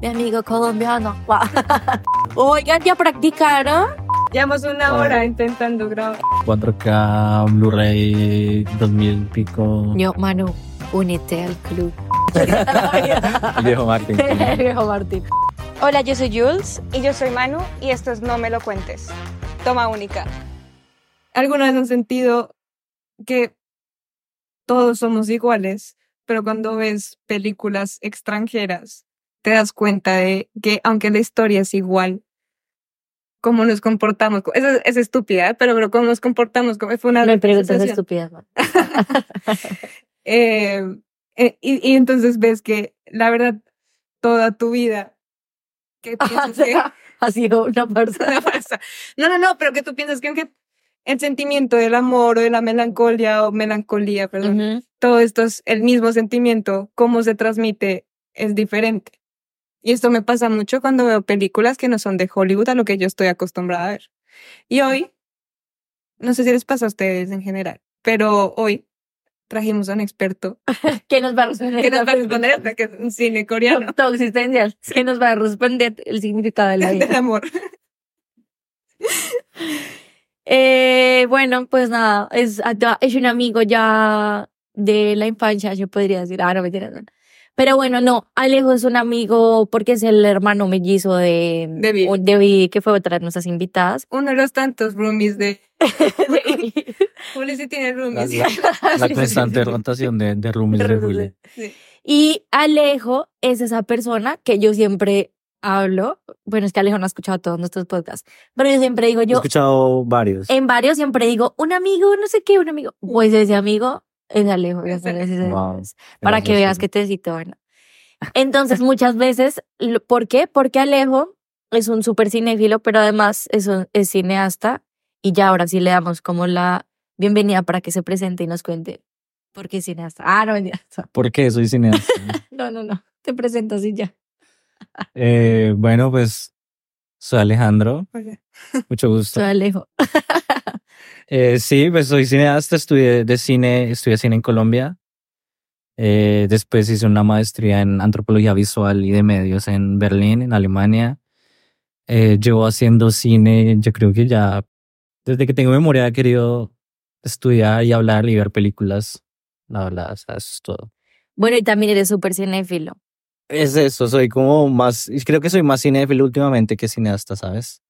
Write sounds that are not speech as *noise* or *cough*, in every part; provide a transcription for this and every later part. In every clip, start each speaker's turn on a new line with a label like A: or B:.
A: Mi amigo colombiano. Oigan, *laughs* ¿ya practicaron?
B: Llevamos una hora intentando grabar.
C: 4K, Blu-ray, 2000 pico.
A: Yo, Manu, únete al club. *laughs*
C: El viejo Martín.
A: El viejo Martín.
D: Hola, yo soy Jules y yo soy Manu y esto es No me lo cuentes. Toma única.
B: ¿Alguna vez han sentido que todos somos iguales, pero cuando ves películas extranjeras te das cuenta de que aunque la historia es igual, cómo nos comportamos, es, es estúpida, ¿eh? pero, pero cómo nos comportamos, como fue una
A: No me preguntas estúpidas. *laughs* *laughs*
B: Eh, eh, y, y entonces ves que la verdad toda tu vida que *laughs* piensas que
A: ha sido una persona.
B: una farsa. No, no, no, pero que tú piensas que aunque el sentimiento del amor o de la melancolía o melancolía, perdón, todo esto es el mismo sentimiento, cómo se transmite es diferente. Y esto me pasa mucho cuando veo películas que no son de Hollywood a lo que yo estoy acostumbrada a ver. Y hoy, no sé si les pasa a ustedes en general, pero hoy trajimos a un experto *laughs*
A: ¿Qué nos va a responder?
B: que nos va a responder que un cine coreano
A: Todo existencial. ¿Qué nos va a responder el significado de la *laughs* vida?
B: del amor.
A: Eh, bueno, pues nada, es, es un amigo ya de la infancia, yo podría decir. Ah, no, mentira, no. Pero bueno, no, Alejo es un amigo porque es el hermano mellizo de,
B: De Vi.
A: o- de que fue otra de nuestras invitadas.
B: Uno de los tantos roomies de... *laughs* Juli sí tiene roomies.
C: La, la constante rotación de, de roomies de Juli.
B: Sí.
A: Y Alejo es esa persona que yo siempre hablo. Bueno, es que Alejo no ha escuchado todos nuestros podcasts, pero yo siempre digo
C: He
A: yo,
C: escuchado varios.
A: en varios siempre digo, un amigo, no sé qué, un amigo. Pues ese amigo es Alejo. ya sabes, ese-
C: Wow.
A: para que
C: Gracias,
A: veas
C: sí.
A: que te cito, bueno. *laughs* Entonces, muchas veces, ¿por qué? Porque Alejo es un súper cinéfilo, pero además es, un- es cineasta y ya ahora sí le damos como la bienvenida para que se presente y nos cuente por qué es cineasta. Ah, no, mentira. *laughs*
C: ¿Por qué soy cineasta? *laughs*
A: no, no, no, te presento así ya.
C: Eh, bueno, pues soy Alejandro.
B: Oye.
C: Mucho gusto.
A: Soy Alejo.
C: Eh, sí, pues soy cineasta, estudié de cine, estudié cine en Colombia. Eh, después hice una maestría en antropología visual y de medios en Berlín, en Alemania. Eh, llevo haciendo cine, yo creo que ya desde que tengo memoria he querido estudiar y hablar y ver películas. La verdad, o sea, eso es todo.
A: Bueno, y también eres súper cinéfilo.
C: Es eso, soy como más, creo que soy más cinéfilo últimamente que cineasta, ¿sabes?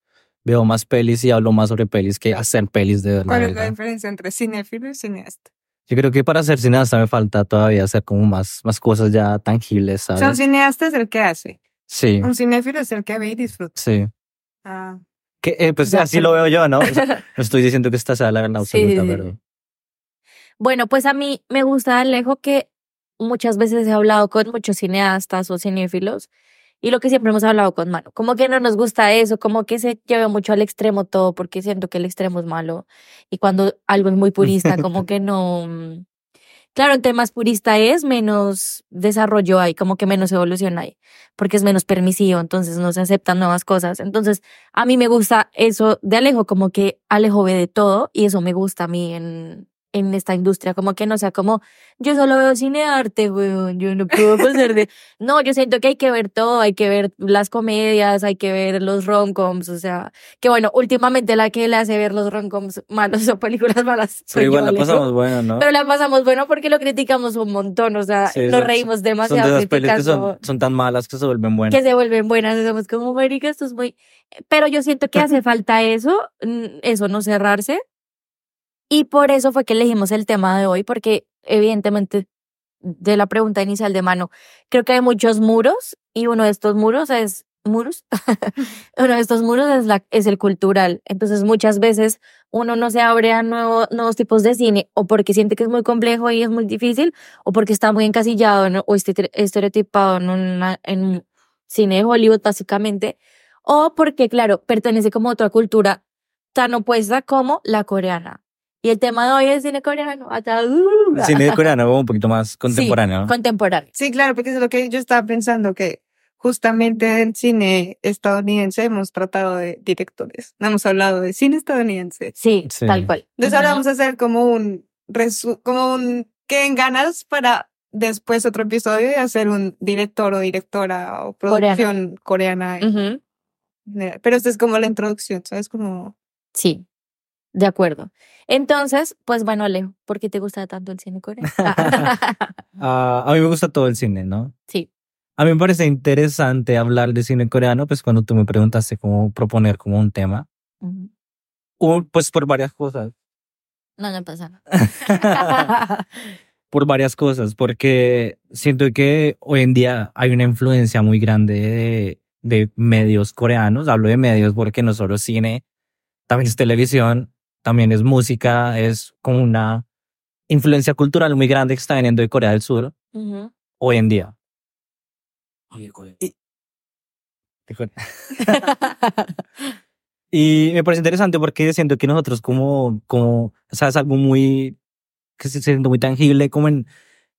C: Veo más pelis y hablo más sobre pelis que hacer pelis de verdad.
B: ¿Cuál es la diferencia entre cinéfilo y cineasta?
C: Yo creo que para ser cineasta me falta todavía hacer como más, más cosas ya tangibles,
B: Son
C: ¿sabes?
B: cineasta es el que hace.
C: Sí,
B: Un cinéfilo es el que ve y disfruta.
C: sí.
B: Ah.
C: Que, eh, pues
A: Ya,
C: así lo veo yo, ¿no? *laughs* O sea, no estoy diciendo que esta sea la verdad
A: Sí,
C: absoluta,
A: sí, sí.
C: pero
A: Bueno, pues a mí me gusta Alejo que muchas veces he hablado con muchos cineastas o cinéfilos y lo que siempre hemos hablado con Mano, como que no nos gusta eso, como que se lleva mucho al extremo todo porque siento que el extremo es malo y cuando algo es muy purista, como *laughs* que no... mm, Claro, entre más purista es, menos desarrollo hay, como que menos evolución hay, porque es menos permisivo, entonces no se aceptan nuevas cosas. Entonces, a mí me gusta eso de Alejo, como que Alejo ve de todo y eso me gusta a mí en, en esta industria, como que no sea como, yo solo veo cine arte, weón, yo no puedo pasar de... *laughs* No, yo siento que hay que ver todo, hay que ver las comedias, hay que ver los romcoms, o sea, que bueno, últimamente la que le hace ver los romcoms malos o películas malas
C: pero igual
A: yo,
C: la pasamos bueno, ¿no?
A: Pero la pasamos bueno porque lo criticamos un montón, o sea,
C: Sí,
A: nos
C: son-
A: reímos
C: son de
A: demasiado
C: esas pelis que son, son tan malas que se vuelven buenas.
A: que se vuelven buenas, somos como, marica, esto es muy... Pero yo siento que *laughs* hace falta eso, mm, eso, no cerrarse. Y por eso fue que elegimos el tema de hoy, porque evidentemente de la pregunta inicial de mano, creo que hay muchos muros y uno de estos muros es muros. *laughs* uno de estos muros es, la, es el cultural. Entonces muchas veces uno no se abre a nuevo- nuevos tipos de cine o porque siente que es muy complejo y es muy difícil o porque está muy encasillado o estere- estereotipado en, una, en cine de Hollywood básicamente o porque claro pertenece como a otra cultura tan opuesta como la coreana. Y el tema de hoy es cine coreano.
C: cine coreano un poquito más contemporáneo, ¿no?
A: Contemporáneo.
B: Sí, claro, porque es lo que yo estaba pensando, que justamente en cine estadounidense hemos tratado de directores, no hemos hablado de cine estadounidense.
A: Sí,
C: Sí.
A: tal cual.
B: Entonces ahora vamos a hacer como un, resu- como un, que en ganas para después otro episodio de hacer un director o directora o producción coreana.
A: Ujú.
B: Pero esta es como la introducción, ¿sabes? Como
A: Sí, de acuerdo. Entonces, pues bueno, Alejo, ¿por qué te gusta tanto el cine coreano? *laughs*
C: Ah, a mí me gusta todo el cine, ¿no?
A: sí.
C: A mí me parece interesante hablar de cine coreano, pues cuando tú me preguntaste cómo proponer como un tema. Un- pues por varias cosas.
A: No, no pasa nada. *laughs*
C: por varias cosas, porque siento que hoy en día hay una influencia muy grande de, de medios coreanos. Hablo de medios porque no solo cine, también es televisión, también es música, es como una influencia cultural muy grande que está viniendo de Corea del Sur
A: Ujú.
C: hoy en día. Y, *laughs* y me parece interesante porque siento que nosotros como, como, o sea, es algo muy, que se siente muy tangible como en,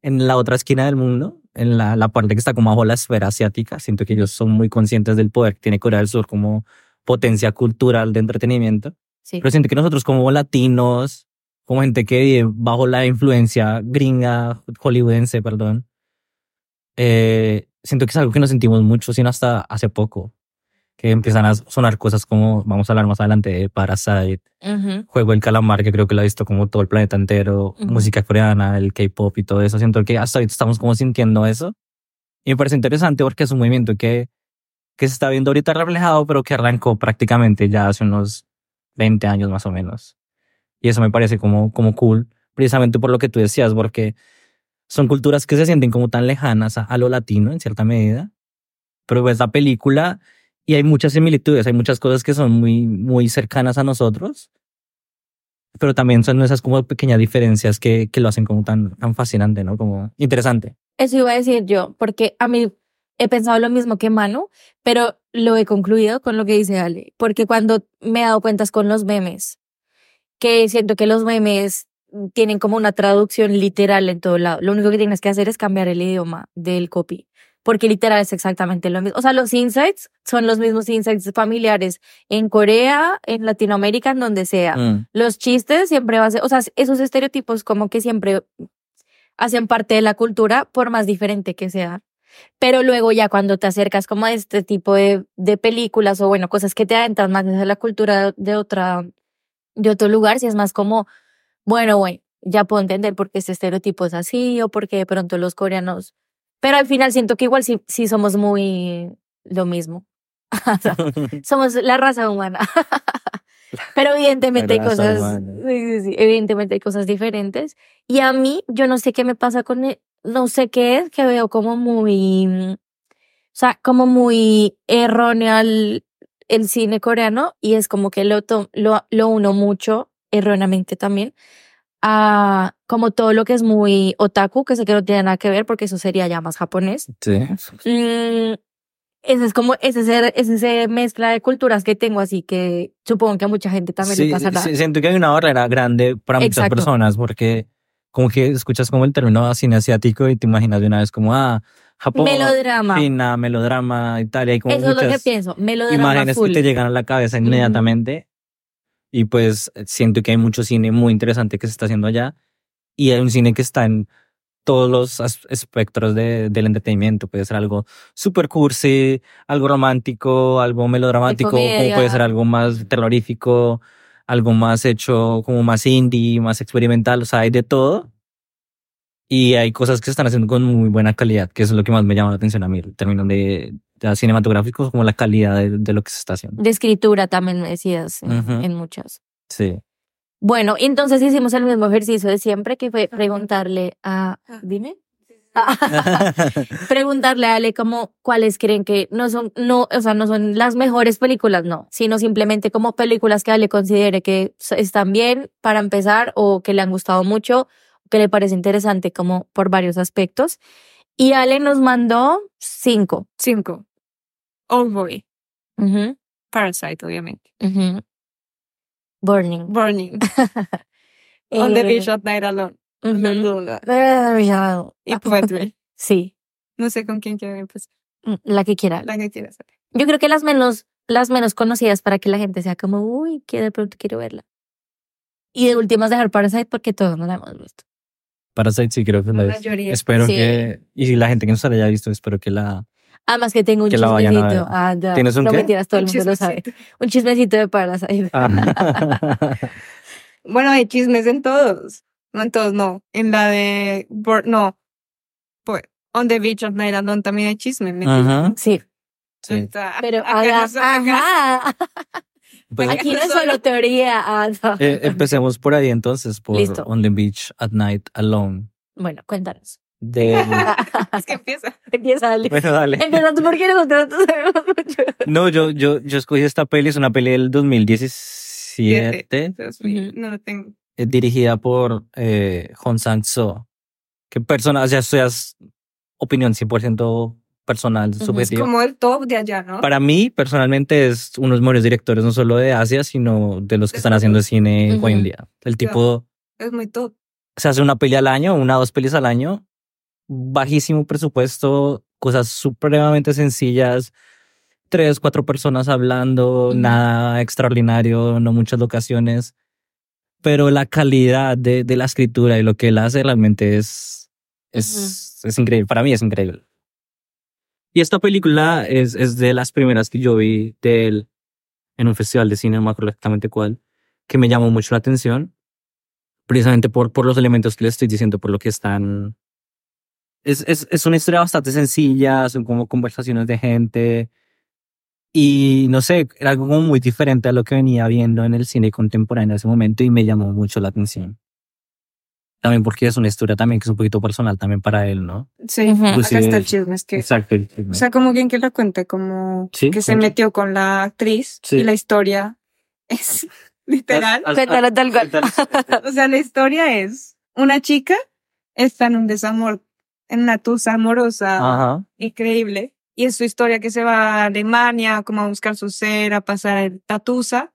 C: en la otra esquina del mundo, en la, la parte que está como bajo la esfera asiática. Siento que ellos son muy conscientes del poder que tiene Corea del Sur como potencia cultural de entretenimiento.
A: Sí.
C: Pero siento que nosotros como latinos, como gente que vive bajo la influencia gringa, hollywoodense, perdón, eh, siento que es algo que no sentimos mucho, sino hasta hace poco, que empiezan a sonar cosas como, vamos a hablar más adelante de Parasite,
A: Ujú.
C: Juego del Calamar, que creo que lo ha visto como todo el planeta entero,
A: Ujú.
C: música coreana, el K-pop y todo eso. Siento que hasta ahorita estamos como sintiendo eso. Y me parece interesante porque es un movimiento que, que se está viendo ahorita reflejado, pero que arrancó prácticamente ya hace unos 20 años más o menos. Y eso me parece como, como cool, precisamente por lo que tú decías, porque son culturas que se sienten como tan lejanas a, lo latino en cierta medida. Pero ves la película y hay muchas similitudes, hay muchas cosas que son muy, muy cercanas a nosotros, pero también son esas como pequeñas diferencias que, que lo hacen como tan, tan fascinante, ¿no? Como interesante.
A: Eso iba a decir yo, porque a mí he pensado lo mismo que Manu, pero lo he concluido con lo que dice Ale, porque cuando me he dado cuentas con los memes, que siento que los memes tienen como una traducción literal en todo lado, lo único que tienes que hacer es cambiar el idioma del copy, porque literal es exactamente lo mismo. O sea, los insights son los mismos insights familiares en Corea, en Latinoamérica, en donde sea
C: Mm.
A: los chistes siempre va a ser, o sea, esos estereotipos como que siempre hacen parte de la cultura, por más diferente que sea. Pero luego ya cuando te acercas como a este tipo de, de películas o bueno, cosas que te adentran más de la cultura de otra, de otro lugar, si es más como, bueno, bueno, ya puedo entender por qué este estereotipo es así o por qué de pronto los coreanos. Pero al final siento que igual sí, sí somos muy lo mismo. *laughs* *laughs* Somos la raza humana. *laughs* Pero evidentemente hay cosas, sí, sí, sí, evidentemente hay cosas diferentes. Y a mí, yo no sé qué me pasa con, el- no sé qué es, que veo como muy, o sea, como muy erróneo el, el cine coreano y es como que lo, lo, lo uno mucho, erróneamente también, a como todo lo que es muy otaku, que sé que no tiene nada que ver porque eso sería ya más japonés.
C: Sí.
A: Mm, ese es como, ese es, el- ese mezcla de culturas que tengo, así que supongo que a mucha gente también
C: Sí,
A: le pasará.
C: sí, siento que hay una barrera grande para muchas
A: Exacto.
C: personas porque como que escuchas como el término cine asiático y te imaginas de una vez como, ah, Japón,
A: Melodrama.
C: China, melodrama, Italia, hay como
A: Eso es lo que pienso, melodrama
C: imágenes
A: full.
C: que te llegan a la cabeza inmediatamente. Y pues siento que hay mucho cine muy interesante que se está haciendo allá. Y hay un cine que está en todos los espectros de, del entretenimiento. Puede ser algo super cursi, algo romántico, algo melodramático, como puede ser algo más terrorífico, algo más hecho como más indie, más experimental. O sea, hay de todo. Y hay cosas que se están haciendo con muy buena calidad, que eso es lo que más me llama la atención a mí, el término de, de cinematográficos, como la calidad de, de lo que se está haciendo.
A: De escritura también me decías en,
C: Ujú.
A: en muchas.
C: Sí.
A: Bueno, entonces hicimos el mismo ejercicio de siempre, que fue preguntarle a... Dime. *laughs* preguntarle a Ale como cuáles creen que no son, no, o sea, no son las mejores películas, no, sino simplemente como películas que Ale considere que están bien para empezar o que le han gustado mucho, que le parece interesante como por varios aspectos. Y Ale nos mandó cinco.
B: Cinco. Old Boy. Parasite, obviamente.
A: Burning.
B: Burning. *laughs* On the
A: Eh,
B: Beach at Night Alone. Y Poetry.
A: Sí,
B: No sé con quién quiero empezar.
A: mm, la que quiera.
B: La que quieras.
A: Yo creo que las menos, las menos conocidas para que la gente sea como, uy, que de pronto quiero verla. Y de últimas dejar Parasite porque todos no la hemos visto.
C: Parasite sí creo que la
B: La
C: es.
B: mayoría.
C: Espero
A: Sí.
C: que, y la gente que no se la haya visto, espero que la...
A: Además que tengo un
C: Que la vayan a
A: chismecito.
C: ver.
A: Ah, ya.
C: ¿Tienes un
A: no
C: qué?
A: mentiras, todo el
B: Un
A: mundo lo sabe. Un chismecito de Parasite.
C: Ah. *laughs*
B: Bueno, hay chismes en todos. No en todos, no. En la de. Bur- No. Pues, On the Beach of Night Alone también hay chismes. ¿me
C: Ajá.
A: Sí, pero
B: acá no. *laughs*
C: Pues,
A: Aquí no es
B: solo-
A: teoría. ah, no.
C: eh, empecemos por ahí entonces, por
A: Listo.
C: On the Beach at Night Alone.
A: Bueno, cuéntanos.
C: De... *laughs*
B: Es que empieza.
A: Empieza, Ale.
C: bueno, dale.
A: Empieza tú porque nosotros no sabemos mucho.
C: No, yo, yo, yo escogí esta peli, es una peli del 2017,
B: Dios mío,
A: Ujú.
B: No lo tengo.
C: Es dirigida por eh, Hong Sang-soo. Que persona, o sea, esto ya es opinión 100% personal,
A: Ujú.
C: subjetiva.
B: Como el top de allá, ¿no?
C: Para mí, personalmente, es uno de los mejores directores, no solo de Asia, sino de los que
B: De
C: están haciendo cine
A: Ujú.
C: hoy en día. El tipo
B: Es muy top.
C: se hace una peli al año, una o dos pelis al año, bajísimo presupuesto, cosas supremamente sencillas, tres, cuatro personas hablando,
A: Ujú.
C: nada extraordinario, no muchas locaciones, pero la calidad de, de la escritura y lo que él hace realmente es, es, es increíble, para mí es increíble. Y esta película es, es de las primeras que yo vi de él en un festival de cine, no me acuerdo exactamente cuál, que me llamó mucho la atención precisamente por, por los elementos que le estoy diciendo, por lo que están... Es, es, es una historia bastante sencilla, son como conversaciones de gente y no sé, era algo como muy diferente a lo que venía viendo en el cine contemporáneo en ese momento y me llamó mucho la atención. También porque es una historia también que es un poquito personal también para él, ¿no?
B: Sí,
A: Ujú.
B: acá está el chisme. Es que,
C: Exacto.
B: o sea, como quien que la cuente, como
C: Sí,
B: que se
C: cuenta.
B: metió con la actriz
C: Sí.
B: y la historia es *laughs* literal.
A: Cuéntalo tal cual.
B: O sea, la historia es una chica está en un desamor, en una tusa amorosa
C: Ajá.
B: increíble. Y es su historia que se va a Alemania, como a buscar su ser, a pasar el tatusa.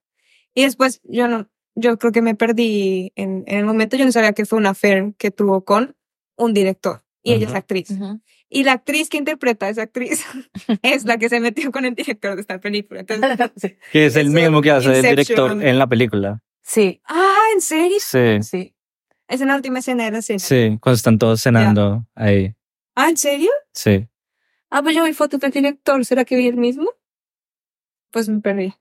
B: Y después yo no, yo creo que me perdí en, en el momento, yo no sabía que fue una affair que tuvo con un director. Y ella es actriz.
A: Ujú.
B: Y la actriz que interpreta a esa actriz *laughs* es la que se metió con el director de esta película. Entonces, *laughs*
C: Que es el mismo que hace el
B: Inception.
C: director en la película.
A: Sí,
B: ah, ¿en serio?
C: Sí,
A: sí.
B: Es en la última escena de la escena.
C: sí, cuando están todos cenando ahí.
B: Ah, ¿en serio?
C: Sí.
B: Ah, pues yo vi fotos del director. ¿Será que vi el mismo? Pues me perdí.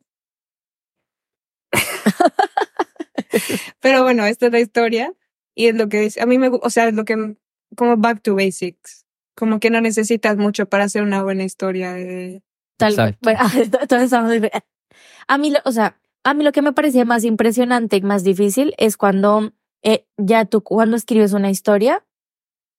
B: Pero bueno, esta es la historia y es lo que dice. A mí me gusta, o sea, es lo que, como back to basics. Como que no necesitas mucho para hacer una buena historia de...
A: Tal
C: Exacto.
A: Bueno, *laughs* entonces estamos diferentes. A mí, lo- o sea, a mí lo que me parecía más impresionante y más difícil es cuando eh, ya tú, cuando escribes una historia,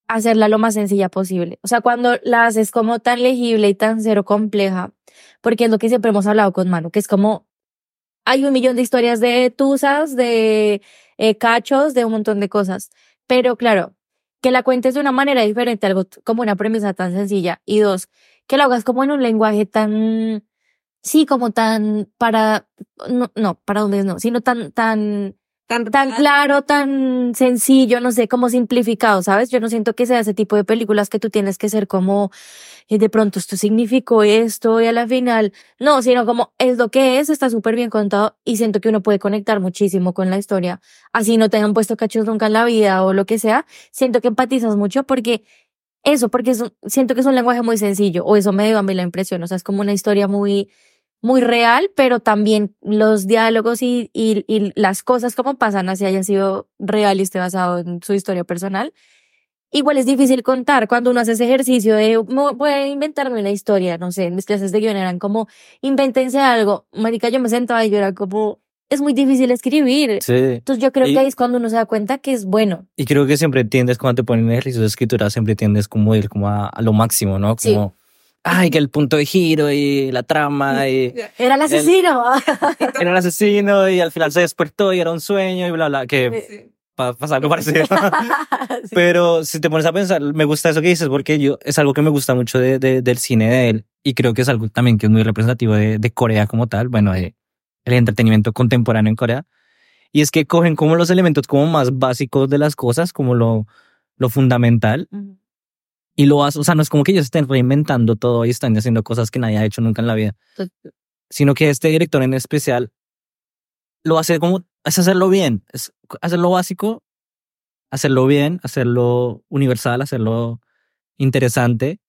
A: hacerla lo más sencilla posible. O sea, cuando la haces como tan legible y tan cero compleja, porque es lo que siempre hemos hablado con Manu, que es como hay un millón de historias de tusas, de eh, cachos, de un montón de cosas. Pero claro, que la cuentes de una manera diferente, algo como una premisa tan sencilla. Y dos, que lo hagas como en un lenguaje tan, sí, como tan para, no, no, para hombres no, sino tan, tan,
B: Tan,
A: tan claro, tan sencillo, no sé, como simplificado, ¿sabes? Yo no siento que sea ese tipo de películas que tú tienes que ser como, eh, de pronto esto significó esto y a la final, no, sino como es lo que es, está súper bien contado y siento que uno puede conectar muchísimo con la historia. Así no te han puesto cachos nunca en la vida o lo que sea, siento que empatizas mucho porque eso, porque es un- siento que es un lenguaje muy sencillo, o eso me dio a mí la impresión, o sea, es como una historia muy, muy real, pero también los diálogos y, y, y las cosas como pasan así hayan sido real y esté basado en su historia personal. Igual es difícil contar cuando uno hace ese ejercicio de "Mo- voy a inventarme una historia, no sé, en mis clases de guion eran como invéntense algo. Marica, yo me sentaba y yo era como, es muy difícil escribir.
C: Sí.
A: Entonces yo creo
C: Y-
A: que ahí es cuando uno se da cuenta que es bueno.
C: Y creo que siempre tiendes, cuando te ponen ejercicios de escritura, siempre tiendes como ir como a, a lo máximo, ¿no?
A: Sí.
C: Ay, que el punto de giro y la trama y *laughs*
A: Era el asesino. *laughs*
C: era el asesino y al final se despertó y era un sueño y bla, bla, que
B: Sí.
C: pa- pasa algo parecido. *laughs*
A: Sí.
C: Pero si te pones a pensar, me gusta eso que dices porque yo es algo que me gusta mucho de, de- del cine de él y creo que es algo también que es muy representativo de, de Corea como tal, bueno, de el entretenimiento contemporáneo en Corea. Y es que cogen como los elementos como más básicos de las cosas, como lo, lo fundamental,
A: Ujú.
C: Y lo hacen, o sea, no es como que ellos estén reinventando todo y están haciendo cosas que nadie ha hecho nunca en la vida, sino que este director en especial lo hace como, es hacerlo bien, es hacer lo básico, hacerlo bien, hacerlo universal, hacerlo interesante.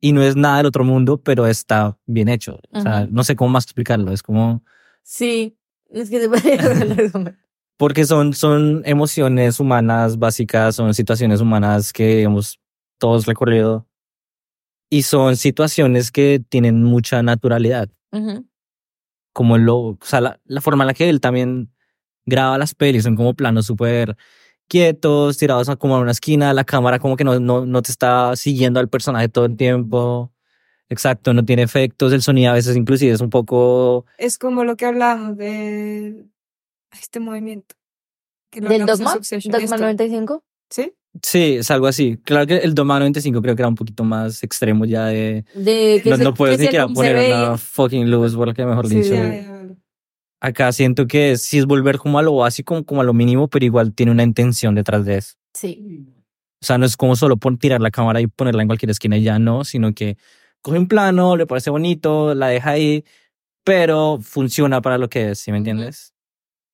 C: Y no es nada del otro mundo, pero está bien hecho. O sea,
A: Ujú.
C: no sé cómo más explicarlo. Es como,
A: Sí, es que *laughs* hacer
C: porque son, son emociones humanas básicas, son situaciones humanas que hemos todos recorrido. Y son situaciones que tienen mucha naturalidad.
A: Ujú.
C: como lo, o sea, la, la forma en la que él también graba las pelis, son como planos súper quietos, tirados a como a una esquina, la cámara como que no, no, no te está siguiendo al personaje todo el tiempo. Exacto, no tiene efectos, el sonido a veces inclusive es un poco...
B: Es como lo que hablábamos de este movimiento. que
A: ¿Del
B: hablamos
A: Dogma? ¿Dogma
B: esto.
A: 95?
B: ¿Sí?
C: Sí, es algo así. Claro que el Doma 95 creo que era un poquito más extremo ya de...
A: De que
C: No,
A: se-
C: no puedes
A: que
C: ni siquiera poner
A: ve-
C: una fucking luz, por lo que mejor
A: Sí,
C: dicho.
B: Ya.
C: Acá siento que sí es volver como a lo básico, como a lo mínimo, pero igual tiene una intención detrás de eso.
A: Sí.
C: O sea, no es como solo tirar la cámara y ponerla en cualquier esquina y ya no, sino que coge un plano, le parece bonito, la deja ahí, pero funciona para lo que es, ¿sí me entiendes?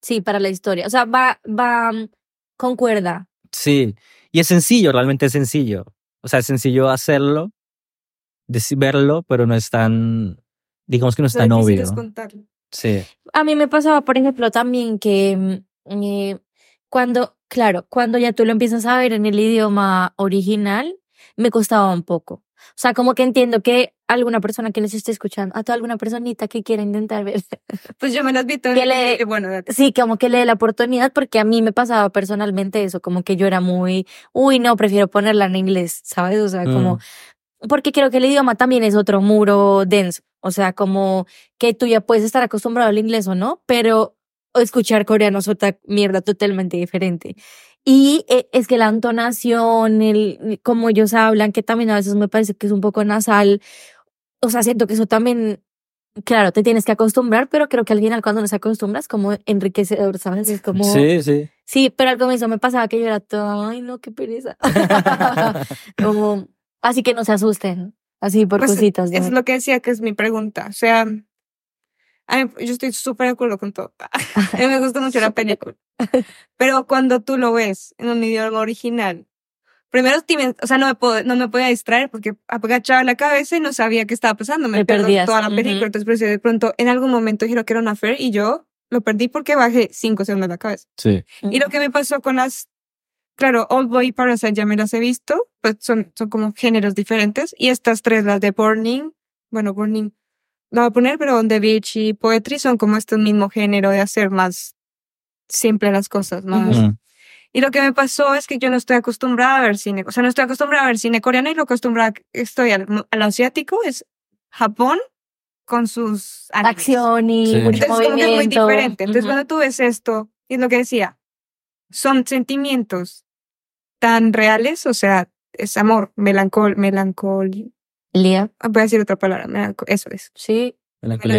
A: Sí, para la historia. O sea, va, va, mm, concuerda.
C: Sí. Y es sencillo, realmente es sencillo. O sea, es sencillo hacerlo, verlo, pero no es tan, digamos que no es tan obvio. Sí.
A: A mí me pasaba, por ejemplo, también que mm, eh, cuando, claro, cuando ya tú lo empiezas a ver en el idioma original, me costaba un poco. O sea, como que entiendo que alguna persona que les esté escuchando, a toda alguna personita que quiera intentar ver, *laughs*
B: Pues yo me las vi todas.
A: Que le-
B: Bueno, date.
A: sí, como que le dé la oportunidad, porque a mí me pasaba personalmente eso, como que yo era muy, uy, no, prefiero ponerla en inglés, ¿sabes? O sea, como,
C: Mm.
A: porque creo que el idioma también es otro muro denso. O sea, como que tú ya puedes estar acostumbrado al inglés o no, pero escuchar coreano es otra mierda totalmente diferente. Y eh, es que la entonación, el como ellos hablan, que también a veces me parece que es un poco nasal. O sea, siento que eso también, claro, te tienes que acostumbrar, pero creo que al final cuando nos acostumbras, como enriquecedor, ¿sabes? Es como,
C: Sí, sí.
A: Sí, pero al comienzo me pasaba que yo era todo, ay, no, qué pereza. *laughs* Como, así que no se asusten, así por
B: Pues,
A: cositas.
B: Es
A: ¿no?
B: lo que decía que es mi pregunta. O sea, a mí- yo estoy súper de acuerdo con todo. *laughs* A mí me gusta mucho la película. *laughs* Pero cuando tú lo ves en un idioma original, primero, me- o sea, no me, puedo, no me podía distraer porque agachaba la cabeza y no sabía qué estaba pasando. Me
A: Te
B: perdí toda la película. Entonces, pues, de pronto, en algún momento dijeron que era una fair y yo lo perdí porque bajé cinco segundos la cabeza.
C: Sí.
B: Y lo que me pasó con las, claro, Old Boy y Parasite ya me las he visto, pues son, son como géneros diferentes. Y estas tres, las de Burning, bueno, Burning, lo voy a poner, pero On the Beach y Poetry son como este mismo género de hacer más simple las cosas, más.
A: Ujú.
C: Mm.
B: Y lo que me pasó es que yo no estoy acostumbrada a ver cine, o sea, no estoy acostumbrada a ver cine coreano y lo acostumbrada que estoy al, al asiático es Japón con sus animes.
A: Acción y
C: Sí.
A: mucho
B: Entonces, como que es muy
A: movimiento.
B: diferente. Entonces,
A: Ujú.
B: cuando tú ves esto, y es lo que decía, son sentimientos tan reales, o sea, es amor, melancol, melancol,
A: Lía,
B: voy a decir otra palabra, eso es.
A: sí.
C: Melancolía.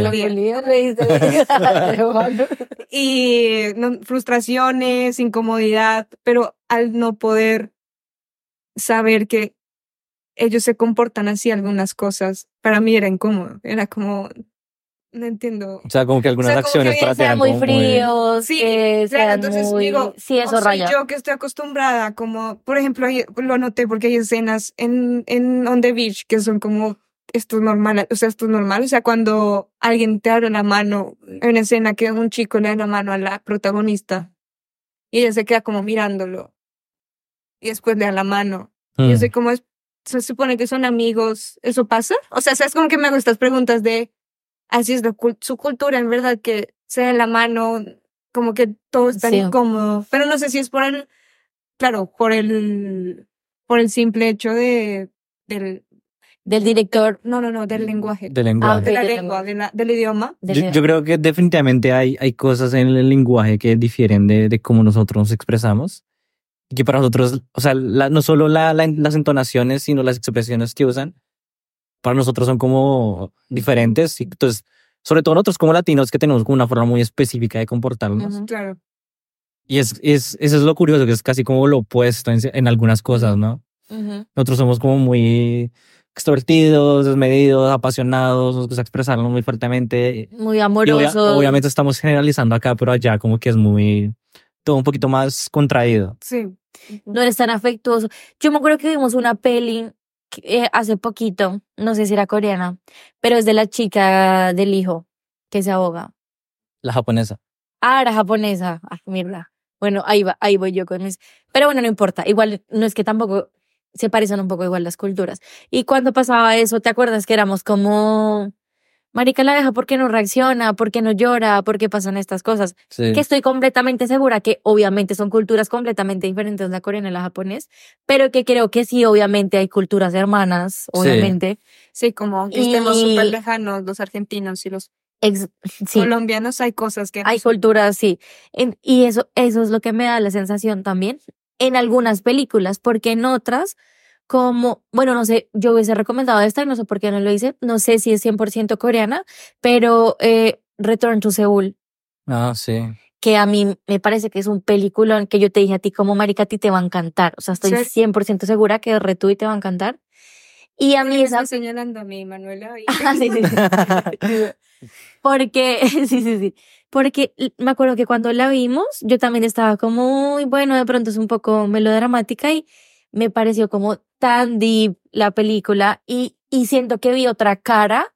C: *laughs*
B: Y no- frustraciones, incomodidad, pero al no poder saber que ellos se comportan así algunas cosas, para mí era incómodo, era como, no entiendo.
C: O sea, como que algunas
B: O sea, como que
C: acciones para
A: sean muy fríos,
B: Sí,
A: que
B: claro,
A: sean
B: entonces
A: muy...
B: digo,
A: sí, eso
B: o soy yo que estoy acostumbrada, como, por ejemplo, lo noté porque hay escenas en, en On the Beach que son como, esto es normal, o sea, esto es normal, o sea, cuando alguien te abre la mano, hay una escena que un chico le da la mano a la protagonista y ella se queda como mirándolo y después le da la mano. Y
C: Mm.
B: yo sé cómo es, se supone que son amigos, ¿eso pasa? O sea, ¿sabes como que me hago estas preguntas de, así es su cultura, en verdad, que se dan la mano, como que todo es tan
A: Sí.
B: incómodo, pero no sé si es por el, claro, por el, por el simple hecho de, del,
A: Del director.
B: no, no, no, del lenguaje,
C: de lenguaje.
A: Ah,
B: de la
A: del
B: lengua,
A: lenguaje.
B: de la- del idioma.
C: Yo, creo que definitivamente hay, hay cosas en el lenguaje que difieren de, de cómo nosotros nos expresamos. Y que para nosotros, o sea, la- no solo la- la- las entonaciones, sino las expresiones que usan, para nosotros son como diferentes. Y entonces, sobre todo nosotros como latinos, que tenemos como una forma muy específica de comportarnos.
A: Ujú.
B: Claro.
C: Y es, es, eso es lo curioso, que es casi como lo opuesto en, en algunas cosas, ¿no?
A: Ujú.
C: Nosotros somos como muy extrovertidos, desmedidos, apasionados, nos gusta expresarnos muy fuertemente.
A: Muy
C: Y obvia-
A: amoroso.
C: obviamente estamos generalizando acá, pero allá como que es muy, todo un poquito más contraído.
B: Sí.
A: no eres tan afectuoso. Yo me acuerdo que vimos una peli eh, hace poquito, no sé si era coreana, pero es de la chica del hijo que se ahoga.
C: La japonesa.
A: Ah, era japonesa. Ah, mierda. Bueno, ahí va, ahí voy yo con mis. Pero bueno, no importa. Igual no es que tampoco se parecen un poco igual las culturas. Y cuando pasaba eso, ¿te acuerdas que éramos como Marica la deja, ¿por qué no reacciona? ¿Por qué no llora? ¿Por qué pasan estas cosas?
C: Sí.
A: Que estoy completamente segura que obviamente son culturas completamente diferentes la coreana y la japonés, pero que creo que sí, obviamente hay culturas hermanas, obviamente.
B: Sí, como que estemos
A: Y-
B: súper lejanos los argentinos y los
A: Ex- sí,
B: colombianos, hay cosas que...
A: hay culturas, sí. En- y eso, eso es lo que me da la sensación también en algunas películas, porque en otras, como, bueno, no sé, yo hubiese recomendado esta y no sé por qué no lo hice, no sé si es 100% coreana, pero eh, Return to Seoul.
C: Ah, sí.
A: que a mí me parece que es un peliculón que yo te dije a ti como marica a ti te va a encantar. O sea, estoy
B: Sí.
A: 100% segura que Retu y te va a encantar. Y a mí
B: Me
A: esa...
B: señalando a mí, Manuela.
A: Ah, *laughs* *laughs* *laughs* sí, sí, sí. Porque, sí, sí, sí. Porque me acuerdo que cuando la vimos, yo también estaba como, "Uy, bueno, de pronto es un poco melodramática y me pareció como tan deep la película y, y siento que vi otra cara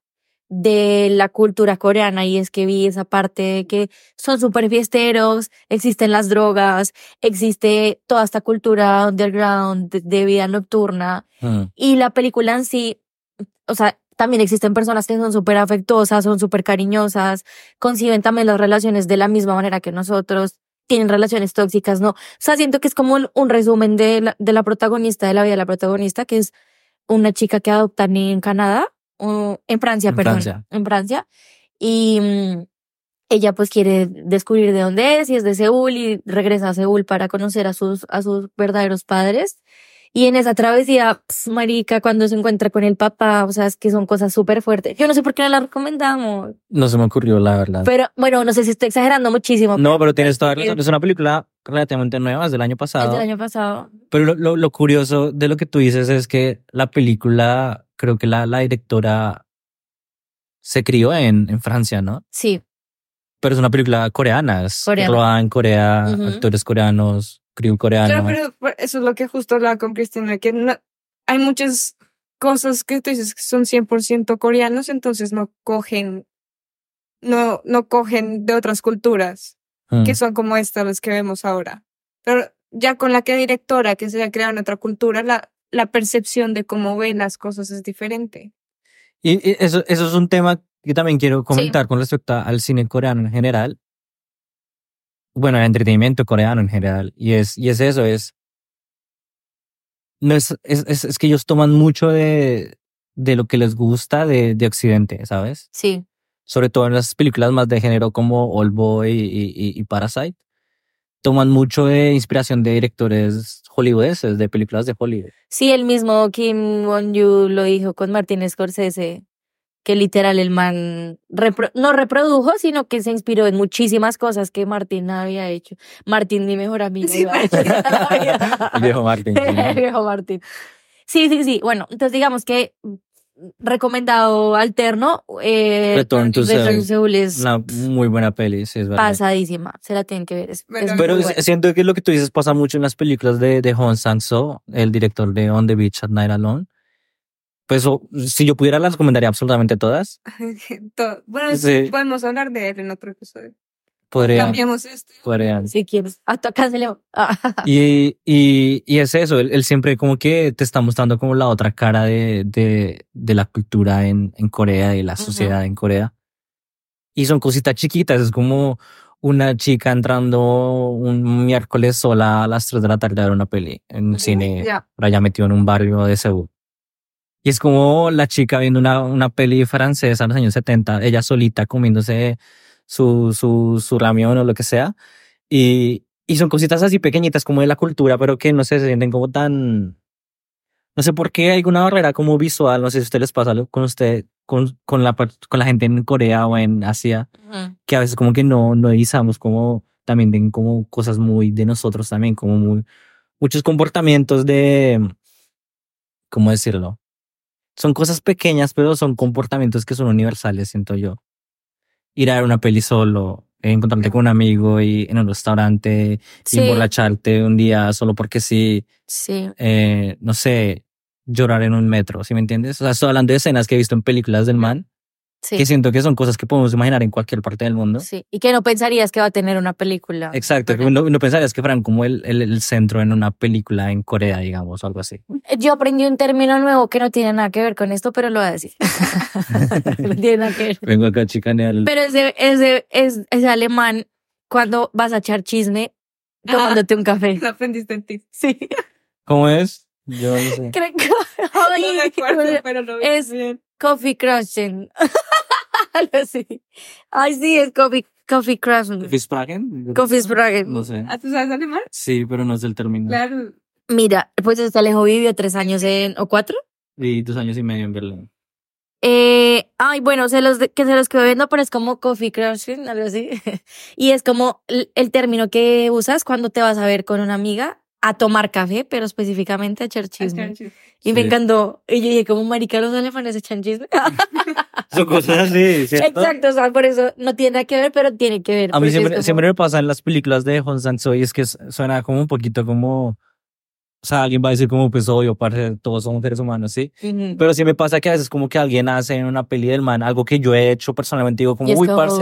A: de la cultura coreana y es que vi esa parte de que son súper fiesteros, existen las drogas, existe toda esta cultura underground de, de vida nocturna
C: Mm.
A: y la película en sí, o sea, también existen personas que son súper afectuosas, son súper cariñosas, conciben también las relaciones de la misma manera que nosotros, tienen relaciones tóxicas, ¿no? O sea, siento que es como un- resumen de la, de la protagonista, de la vida de la protagonista, que es una chica que adoptan en Canadá, o en Francia,
C: En
A: perdón,
C: Francia.
A: en Francia, y mm, ella pues quiere descubrir de dónde es y es de Seúl y regresa a Seúl para conocer a sus, a sus verdaderos padres. Y en esa travesía, ps, marica, cuando se encuentra con el papá, o sea, es que son cosas súper fuertes. Yo no sé por qué no la recomendamos,
C: No se me ocurrió, la verdad.
A: pero bueno, no sé si estoy exagerando muchísimo.
C: no, pero tienes toda
A: es-
C: razón. Es una película relativamente nueva, es del año
A: Es
C: pasado.
A: del año pasado.
C: Pero lo, lo, lo curioso de lo que tú dices es que la película, creo que la, la directora se crió en, en Francia, ¿no?
A: Sí,
C: Pero es una película coreana, es
A: Coreana.
C: rodada en Corea, actores coreanos, crew coreano.
B: Claro, pero eso es lo que justo hablaba con Cristina, que no- hay muchas cosas que tú dices que son 100% coreanos, entonces no cogen, no, no cogen de otras culturas,
C: Mm.
B: que son como estas las que vemos ahora. Pero ya con la que directora que se ha creado en otra cultura, la, la percepción de cómo ven las cosas es diferente.
C: Y, eso, eso es un tema que también quiero comentar con respecto al cine coreano en general. Bueno, el entretenimiento coreano en general. Y es, y es eso, es. No es, es, es, es que ellos toman mucho de, de lo que les gusta de, de Occidente, ¿sabes?
A: sí,
C: Sobre todo en las películas más de género como Old Boy y, y, y Parasite. Toman mucho de inspiración de directores hollywoodenses, de películas de Hollywood.
A: sí, el mismo Kim Won-yu lo dijo con Martin Scorsese, que literal el man repro- no reprodujo, sino que se inspiró en muchísimas cosas que Martin había hecho. Martin, mi mejor amigo.
B: Sí,
A: iba a. *laughs*
C: El viejo Martin. sí. *laughs*
A: El viejo Martín. Sí, sí, sí. Bueno, entonces digamos que recomendado alterno. Eh,
C: Return to Seoul.
A: Seoul es
C: Una muy buena peli, sí, es verdad.
A: pasadísima. Se la tienen que ver. Es,
B: Bueno,
A: es
C: Pero siento que lo que tú dices pasa mucho en las películas de, de Hong Sang-soo, el director de On the Beach at Night Alone. Pues o- si yo pudiera las recomendaría absolutamente todas. *laughs*
B: Todo- Bueno,
C: Sí.
B: podemos hablar de él en otro episodio.
C: Podría,
B: Cambiamos este.
C: podrían.
A: Si quieres. Hasta acá se le. Ah, *laughs*
C: Y, y, y es eso, él, él siempre como que te está mostrando como la otra cara de, de, de la cultura en, en Corea y la sociedad en Corea. Y son cositas chiquitas, es como una chica entrando un miércoles sola a las 3 de la tarde a ver una peli en un cine
B: Ya.
C: por allá metido en un barrio de Seúl. Y es como la chica viendo una, una peli francesa en los años 70, ella solita comiéndose su, su, su ramión o lo que sea. Y, y son cositas así pequeñitas como de la cultura, pero que no sé, se sienten como tan... No sé por qué hay una barrera como visual, no sé si a ustedes les pasa algo con usted, con, con, la, con la gente en Corea o en Asia,
A: ujú.
C: que a veces como que no, no divisamos como también ven como cosas muy de nosotros también, como muy, muchos comportamientos de, ¿cómo decirlo? Son cosas pequeñas, pero son comportamientos que son universales, siento yo. Ir a ver una peli solo, encontrarte con un amigo y en un restaurante,
A: Sí.
C: y emborracharte un día solo porque sí,
A: Sí.
C: eh, no sé, llorar en un metro, ¿sí me entiendes? O sea, estoy hablando de escenas que he visto en películas del man,
A: Sí.
C: que siento que son cosas que podemos imaginar en cualquier parte del mundo.
A: Sí. Y que no pensarías que va a tener una película.
C: Exacto, que no, no pensarías que fueran como el, el, el centro en una película en Corea, digamos, o algo así.
A: Yo aprendí un término nuevo que no tiene nada que ver con esto, pero lo voy a decir. *laughs* *laughs* no tiene nada que ver.
C: Vengo acá a chicanear.
A: Pero es, de- es, es, alemán cuando vas a echar chisme tomándote un café.
B: Lo aprendiste en ti.
A: Sí.
C: ¿Cómo es? Yo no sé.
A: Creo que- *laughs*
B: No me
A: Ay,
B: acuerdo, pero lo vi
A: es-
B: bien.
A: Coffee crushing. *laughs* Algo así. Ay, sí, es coffee, coffee crushing.
C: ¿Fispragen?
A: Coffee spragen.
C: No sé.
B: ¿Ah, tú sabes alemán?
C: Sí, pero no es el término.
B: Claro.
A: Mira, pues este Alejo vivió tres años en, o cuatro.
C: Y dos años y medio en Berlín.
A: Eh, ay, bueno, se los, que se los quedo viendo, pero es como coffee crushing, algo así. *laughs* y es como el, el término que usas cuando te vas a ver con una amiga a tomar café, pero específicamente a echar chisme. Y me encantó. Y yo dije, como marica, los alemanes echan chisme. *laughs*
C: Son cosas así, ¿cierto?
A: Exacto, o sea, por eso no tiene nada que ver, pero tiene que ver.
C: A mí siempre,
A: como-
C: siempre me pasa en las películas de Hong Sang-soo y es que suena como un poquito como... O sea, alguien va a decir como, pues obvio, parce, todos somos seres humanos, ¿sí? Pero sí me pasa que a veces como que alguien hace en una peli del man algo que yo he hecho personalmente, digo como, uy,
A: como-
C: parce,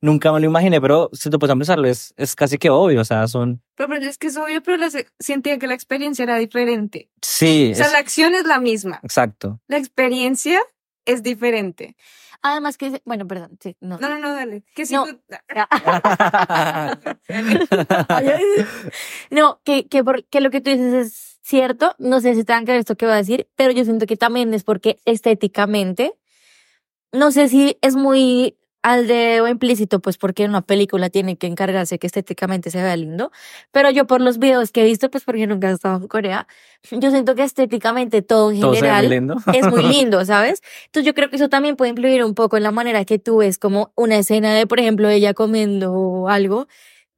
C: nunca me lo imaginé, pero si te puedes pensarlo, es, es casi que obvio, o sea, son...
B: Pero, pero es que es obvio, pero sentía que la experiencia era diferente.
C: Sí,
B: O sea,
C: es-
B: la acción es la misma.
C: exacto.
B: La experiencia es diferente.
A: Además que, bueno, perdón, sí, no.
B: No, no, no, dale. Que si
A: No.
B: tú- *laughs* *laughs*
A: no, que, que, por- que lo que tú dices es cierto. No sé si te dan que ver esto que voy a decir, pero yo siento que también es porque estéticamente, no sé si es muy al de o implícito, pues porque una película tiene que encargarse que estéticamente se vea lindo, pero yo por los videos que he visto, pues porque nunca he estado en Corea, yo siento que estéticamente todo en
C: Todo
A: general
C: lindo.
A: es muy *laughs* lindo, ¿sabes? Entonces yo creo que eso también puede influir un poco en la manera que tú ves como una escena de, por ejemplo, ella comiendo algo.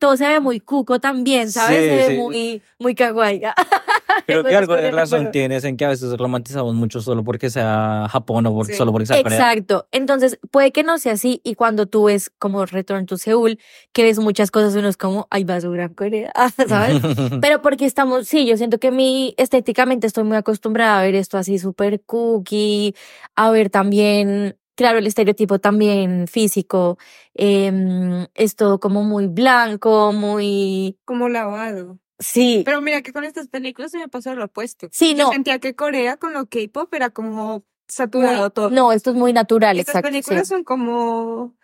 A: Todo se ve muy cuco también, ¿sabes?
C: Sí,
A: se ve
C: sí.
A: muy, muy kawaii. *laughs*
C: Creo que algo de razón tienes en que a veces romantizamos mucho solo porque sea Japón o
B: Sí.
C: solo porque sea Corea.
A: Exacto. Entonces, puede que no sea así. Y cuando tú ves como Return to Seúl, que ves muchas cosas, uno es como, ay, basura Corea, *laughs* ¿sabes? *laughs* Pero porque estamos, sí, yo siento que mi estéticamente estoy muy acostumbrada a ver esto así súper cookie, a ver también, claro, el estereotipo también físico, em, es todo como muy blanco, muy,
B: como lavado.
A: sí,
B: Pero mira que con estas películas se me pasó lo opuesto.
A: sí,
B: Yo
A: no,
B: sentía que Corea con lo K-pop era como saturado todo.
A: no, esto es muy natural,
B: Estas
A: exacto,
B: películas
A: sí,
B: son como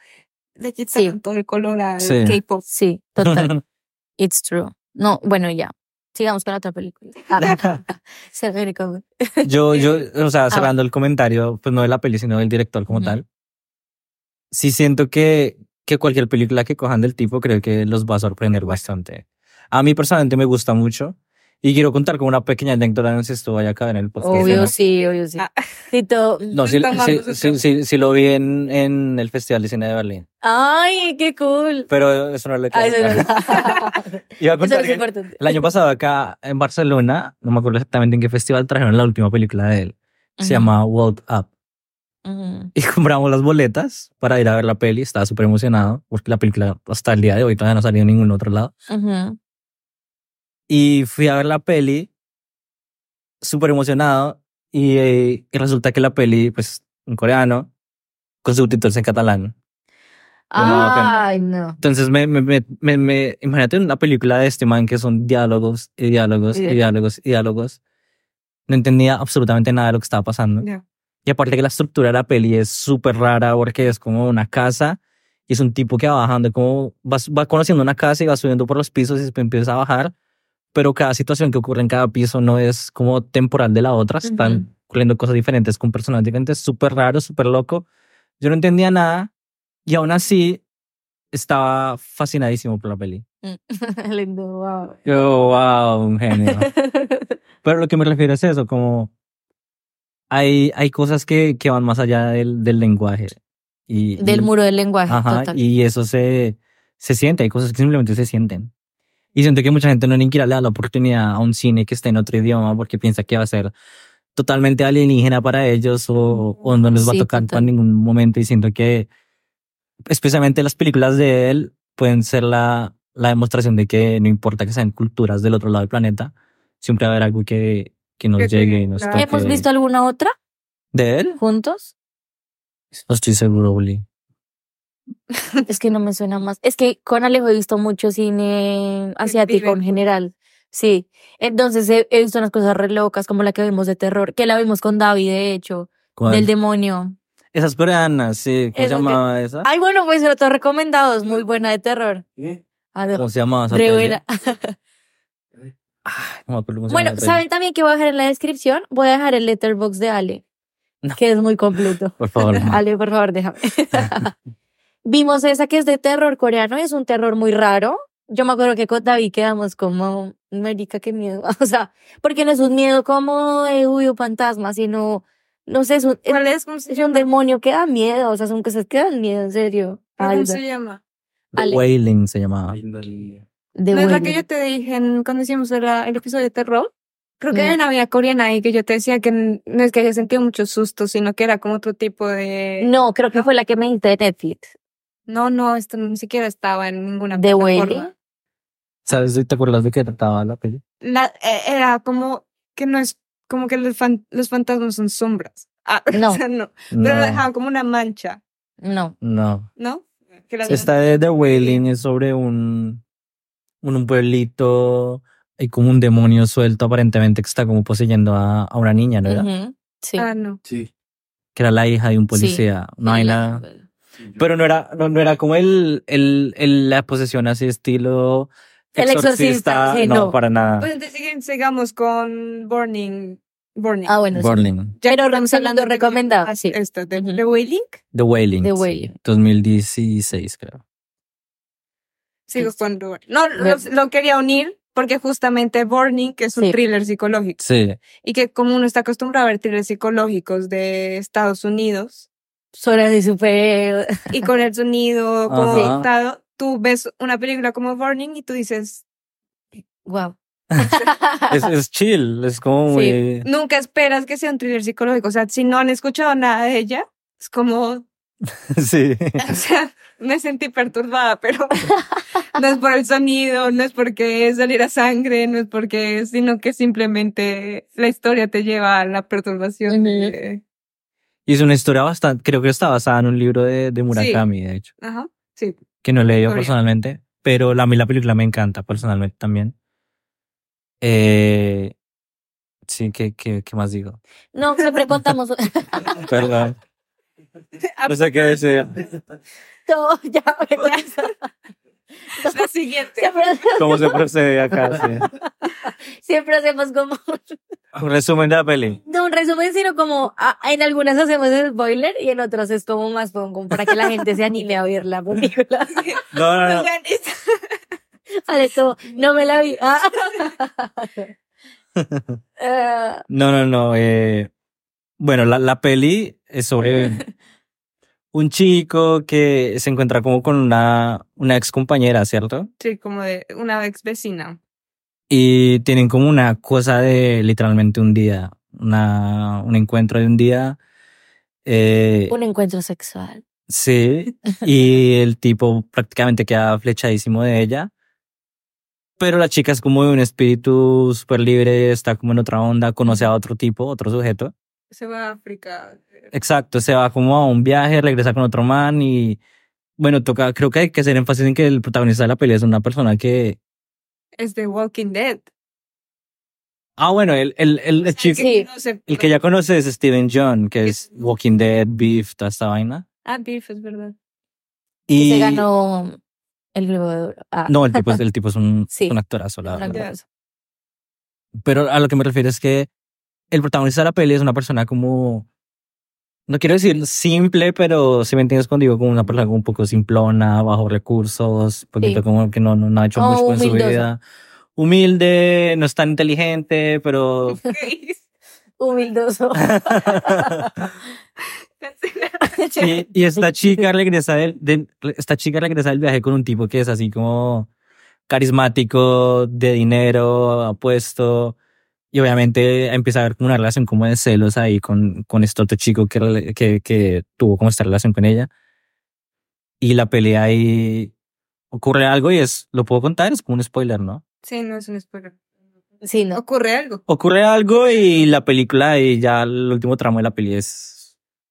B: le quitaron
A: Sí.
B: todo el color al
C: Sí.
B: K-pop.
A: sí, total, *laughs* it's true. No, bueno, ya, sigamos con otra película. *laughs*
C: Yo, yo, o sea, *laughs*
A: Ah.
C: cerrando el comentario, pues no de la peli, sino del director como
A: Ujú.
C: tal. Sí siento que, que cualquier película que cojan del tipo creo que los va a sorprender bastante. A mí personalmente me gusta mucho y quiero contar con una pequeña anécdota, no sé si esto vaya a caber en el podcast.
A: Obvio,
C: ¿no?
A: sí, obvio, sí.
B: Ah.
A: Todo. *laughs*
C: No, sí, sí, sí, sí, sí lo vi en, en el Festival de Cine de Berlín.
A: Ay, qué cool.
C: Pero eso no le
A: Ay, eso, no- *laughs*
C: Iba a
A: eso
C: contar
A: es importante.
C: el año pasado acá en Barcelona, no me acuerdo exactamente en qué festival, trajeron la última película de él. Se
A: Ujú.
C: llama World Up. Y compramos las boletas para ir a ver la peli. Estaba súper emocionado porque la película hasta el día de hoy todavía no salió en ningún otro lado.
A: Ujú.
C: Y fui a ver la peli súper emocionado y, eh, y resulta que la peli, pues, en coreano, con subtítulos en catalán.
A: Ay, no.
C: Entonces, me, me, me, me, me- imagínate una película de este man que son diálogos y diálogos y diálogos y diálogos. No entendía absolutamente nada de lo que estaba pasando. Y aparte que la estructura de la peli es súper rara porque es como una casa y es un tipo que va bajando, como va, va conociendo una casa y va subiendo por los pisos y después empieza a bajar, pero cada situación que ocurre en cada piso no es como temporal de la otra, están
A: Ujú.
C: ocurriendo cosas diferentes con personas diferentes, súper raro, súper loco. Yo no entendía nada y aún así estaba fascinadísimo por la peli. *laughs*
A: Lindo, wow.
C: Yo, wow, un genio. *laughs* Pero lo que me refiero es eso, como hay, hay cosas que, que van más allá del, del lenguaje. Y,
A: Del
C: y-
A: muro del lenguaje,
C: Ajá,
A: total.
C: y eso se, se siente, hay cosas que simplemente se sienten. Y siento que mucha gente no ni siquiera le da la oportunidad a un cine que esté en otro idioma porque piensa que va a ser totalmente alienígena para ellos o, o no les va
A: Sí,
C: a tocar
A: total.
C: en ningún momento. Y siento que, especialmente las películas de él, pueden ser la, la demostración de que no importa que sean culturas del otro lado del planeta, siempre va a haber algo que, que nos
B: Que
C: llegue y nos
B: claro.
C: toque.
A: ¿Hemos visto alguna otra
C: ¿De él?
A: juntos?
C: No estoy seguro, Uli.
A: Es que no me suena más. Es que con Alejo he visto mucho cine asiático en general. Sí. Entonces he, he visto unas cosas re locas como la que vimos de terror, que la vimos con David, de hecho,
C: ¿Cuál?
A: del demonio.
C: Esas coreanas, sí. ¿Cómo se
A: que-
C: llamaba esa?
A: Ay, bueno, pues se lo tengo recomendado, es muy buena de terror. Ah, de-
C: ¿Cómo se llamaba esa
A: re. *laughs*
C: No me se
A: Bueno. ¿saben también que voy a dejar en la descripción? Voy a dejar el letterbox de Ale,
C: No.
A: que es muy completo.
C: Por favor, *laughs* no.
A: Ale, por favor, déjame. *laughs* Vimos esa que es de terror coreano y es un terror muy raro. Yo me acuerdo que con David quedamos como, marica, qué miedo. *laughs* O sea, porque no es un miedo como de uy, un fantasma, sino, no sé, es un, es,
B: ¿Cuál es? ¿Cómo se
A: es un demonio que da miedo. O sea, son cosas que dan miedo, en serio.
B: ¿Cómo se llama?
C: The
A: Ale.
C: Wailing se llamaba.
A: de
B: ¿No es la que yo te dije en- cuando hicimos el, el episodio de terror? Creo que
A: No.
B: hay una amiga coreana ahí que yo te decía que no es que haya sentido mucho susto, sino que era como otro tipo de...
A: No, creo que fue la que me dijiste de Netflix.
B: No, no, esto ni siquiera estaba en ninguna
A: ¿De
B: plataforma.
A: Wailing?
C: ¿Sabes? ¿Te acuerdas de qué trataba la peli?
B: La, eh, era como que no es, como que los, fan- los fantasmas son sombras. Ah, *laughs*
A: No.
B: o sea, no.
C: No,
B: Pero lo dejaban como una mancha,
A: No.
C: no.
B: ¿no?
C: Esta de The Wailing es sobre un, un, un pueblito, hay como un demonio suelto aparentemente que está como poseyendo a, a una niña, ¿no era?
A: Sí.
B: Ah, no.
C: Que era la hija de un policía. No hay nada. Pero no era, no, no era como el, el, el- la posesión así estilo
A: El exorcista, sí,
C: no,
A: no.
C: para nada.
B: Pues entonces siguen- sigamos con Burning. Burning.
A: Ah, bueno, sí.
C: Burning.
B: Ya
A: Pero
B: que estamos de-
A: recomendado,
B: ah,
A: sí.
B: Esto, de,
A: Ujú.
B: de Wailing.
C: The Wailing.
A: The
C: sí.
A: Wailing.
C: 2016, creo.
B: Sigo
A: Sí.
B: con. No, lo, lo quería unir porque justamente Burning, que es un
A: Sí.
B: thriller psicológico,
C: Sí.
B: y que como uno está acostumbrado a ver thrillers psicológicos de Estados Unidos,
A: Suena así súper. *laughs*
B: y con el sonido como
C: Ajá.
B: dictado, tú ves una película como Burning y tú dices,
A: Wow. *laughs*
C: Es, es chill, es como
A: Sí.
C: muy...
B: nunca esperas que sea un thriller psicológico. O sea, si no han escuchado nada de ella, es como, *laughs*
C: Sí.
B: o sea, me sentí perturbada, pero no es por el sonido, no es porque saliera sangre, no es porque, sino que simplemente la historia te lleva a la perturbación. de-
C: Y es una historia bastante, creo que está basada en un libro de, de Murakami, de hecho,
B: Ajá, sí.
C: que no he leído personalmente, pero la- a mí la película me encanta personalmente también. Eh, sí, ¿qué, qué, qué más digo?
A: No, siempre contamos. *laughs*
C: Perdón. *laughs* No sé qué decir.
A: Todo, ya. *laughs*
B: La siguiente.
A: Siempre,
C: ¿Cómo se procede acá? Sí. *laughs*
A: siempre hacemos como.
C: Un resumen de la peli.
A: No, un resumen, sino como. ah, en algunas hacemos spoiler y en otras es como más para que la gente se anime a ver la película.
C: No, no, no.
A: Vale. *laughs* No me la vi. Ah.
C: No, no, no. eh, bueno, la, la peli es sobre un chico que se encuentra como con una, una ex compañera, ¿cierto?
B: Sí, como de una ex vecina.
C: Y tienen como una cosa de literalmente un día, una, un encuentro de un día. Eh,
A: un encuentro sexual.
C: sí, y *laughs* el tipo prácticamente queda flechadísimo de ella. Pero la chica es como de un espíritu súper libre, está como en otra onda, conoce a otro tipo, otro sujeto.
B: Se va a África.
C: Exacto, se va como a un viaje, regresa con otro man y bueno, toca, creo que hay que hacer énfasis en que el protagonista de la peli es una persona que,
B: Es de Walking Dead.
C: ah bueno, el, el, el, el chico,
A: Sí.
C: El que ya conoces es Steven John, que es Walking Dead, Beef, toda esta vaina.
B: Ah, Beef, es verdad.
A: Que
C: Y
A: se ganó el Globo de Oro. Ah,
C: no, el tipo, es- el tipo es un, *laughs*
A: Sí.
C: un actorazo, la
A: un
C: verdad.
A: actorazo.
C: Pero a lo que me refiero es que el protagonista de la peli es una persona como, no quiero decir simple, pero si me entiendes cuando digo como una persona un poco simplona, bajo recursos, poquito
A: Sí.
C: como que no, no, no ha hecho
A: Oh,
C: mucho en su vida. Humilde, no es tan inteligente, pero... *laughs*
A: Humildoso. *laughs*
C: y, y esta chica regresa del, de- esta chica regresa del viaje con un tipo que es así como carismático, de dinero, apuesto. Y obviamente empieza a haber como una relación como de celos ahí con, con este otro chico que, que, que tuvo como esta relación con ella. Y la pelea ahí, ocurre algo y es, lo puedo contar, es como un spoiler, ¿no?
B: Sí, no es un spoiler.
A: Sí, ¿no?
B: Ocurre algo.
C: Ocurre algo y la película y ya el último tramo de la peli es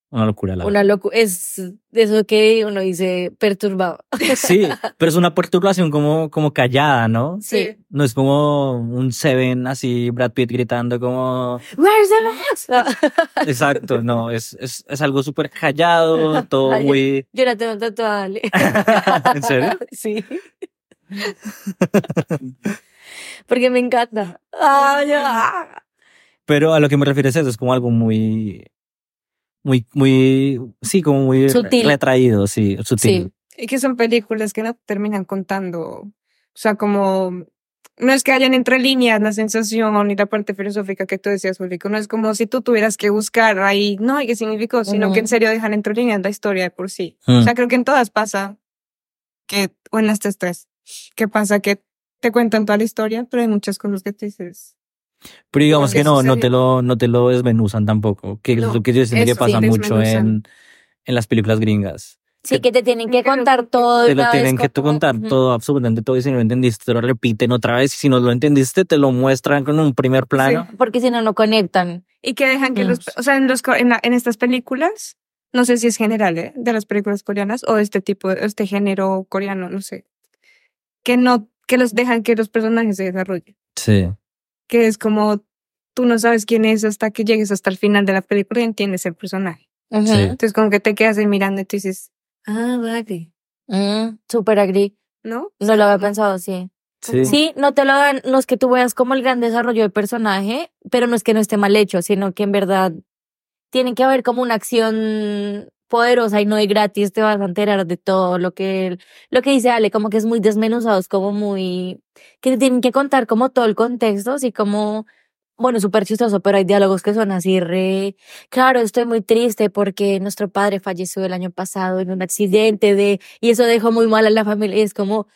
C: una locura. La
A: Una locura. Es de eso que uno dice perturbado.
C: Sí, *laughs* pero es una perturbación como, como callada, ¿no?
A: Sí.
C: No es como un Seven así, Brad Pitt gritando como...
A: Where's the box? *laughs*
C: Exacto, no, es, es, es algo súper callado, todo
A: Ay,
C: muy...
A: Yo la tengo tatuada. Ale. *laughs*
C: ¿En serio?
A: Sí. Porque me encanta. Ay, ah.
C: Pero a lo que me refiero es eso, es como algo muy... Muy, muy, sí, como muy
A: Sutil.
C: retraído, sí, sutil.
A: Sí.
B: Y que son películas que no terminan contando. O sea, como. No es que hayan entre líneas la sensación ni la parte filosófica que tú decías, Julico. No es como si tú tuvieras que buscar ahí, no, ¿y qué significó? Sino que en serio dejan entre líneas la historia de por sí.
C: Mm.
B: O sea, creo que en todas pasa que, o en las tres, tres, que pasa que te cuentan toda la historia, pero hay muchas cosas que te dices.
C: Pero digamos que no, no
B: sucede.
C: te lo, no te lo desmenuzan tampoco. Que
B: No,
C: es lo que yo siento que pasa
B: sí,
C: mucho en, en las películas gringas.
A: Sí, que te tienen que contar todo.
C: Te lo
A: vez,
C: tienen que
A: como-
C: contar
A: Ujú.
C: todo, absolutamente todo. Y si no lo entendiste, te lo repiten otra vez. Y si no lo entendiste, te lo muestran con un primer plano.
A: Porque si no, no conectan.
B: Y que dejan que
A: Mm.
B: los, o sea, en, los, en, la- en estas películas, no sé si es general, ¿eh? De las películas coreanas o de este tipo, de este género coreano, no sé. Que no, que los dejan que los personajes se desarrollen.
C: Sí.
B: Que es como, tú no sabes quién es hasta que llegues hasta el final de la película y entiendes el personaje.
C: Sí.
B: Entonces como que te quedas ahí mirando y tú dices, ah, vale,
A: Mm, super agree.
B: ¿no?
A: No lo había pensado, sí.
C: Sí.
A: Sí, no te lo dan, no es que tú veas como el gran desarrollo del personaje, pero no es que no esté mal hecho, sino que en verdad tiene que haber como una acción poderosa y no de gratis te vas a enterar de todo lo que lo que dice Ale, como que es muy desmenuzado, es como muy que te tienen que contar como todo el contexto, así como bueno, súper chistoso, pero hay diálogos que son así re, claro, estoy muy triste porque nuestro padre falleció el año pasado en un accidente de, y eso dejó muy mal a la familia, es como,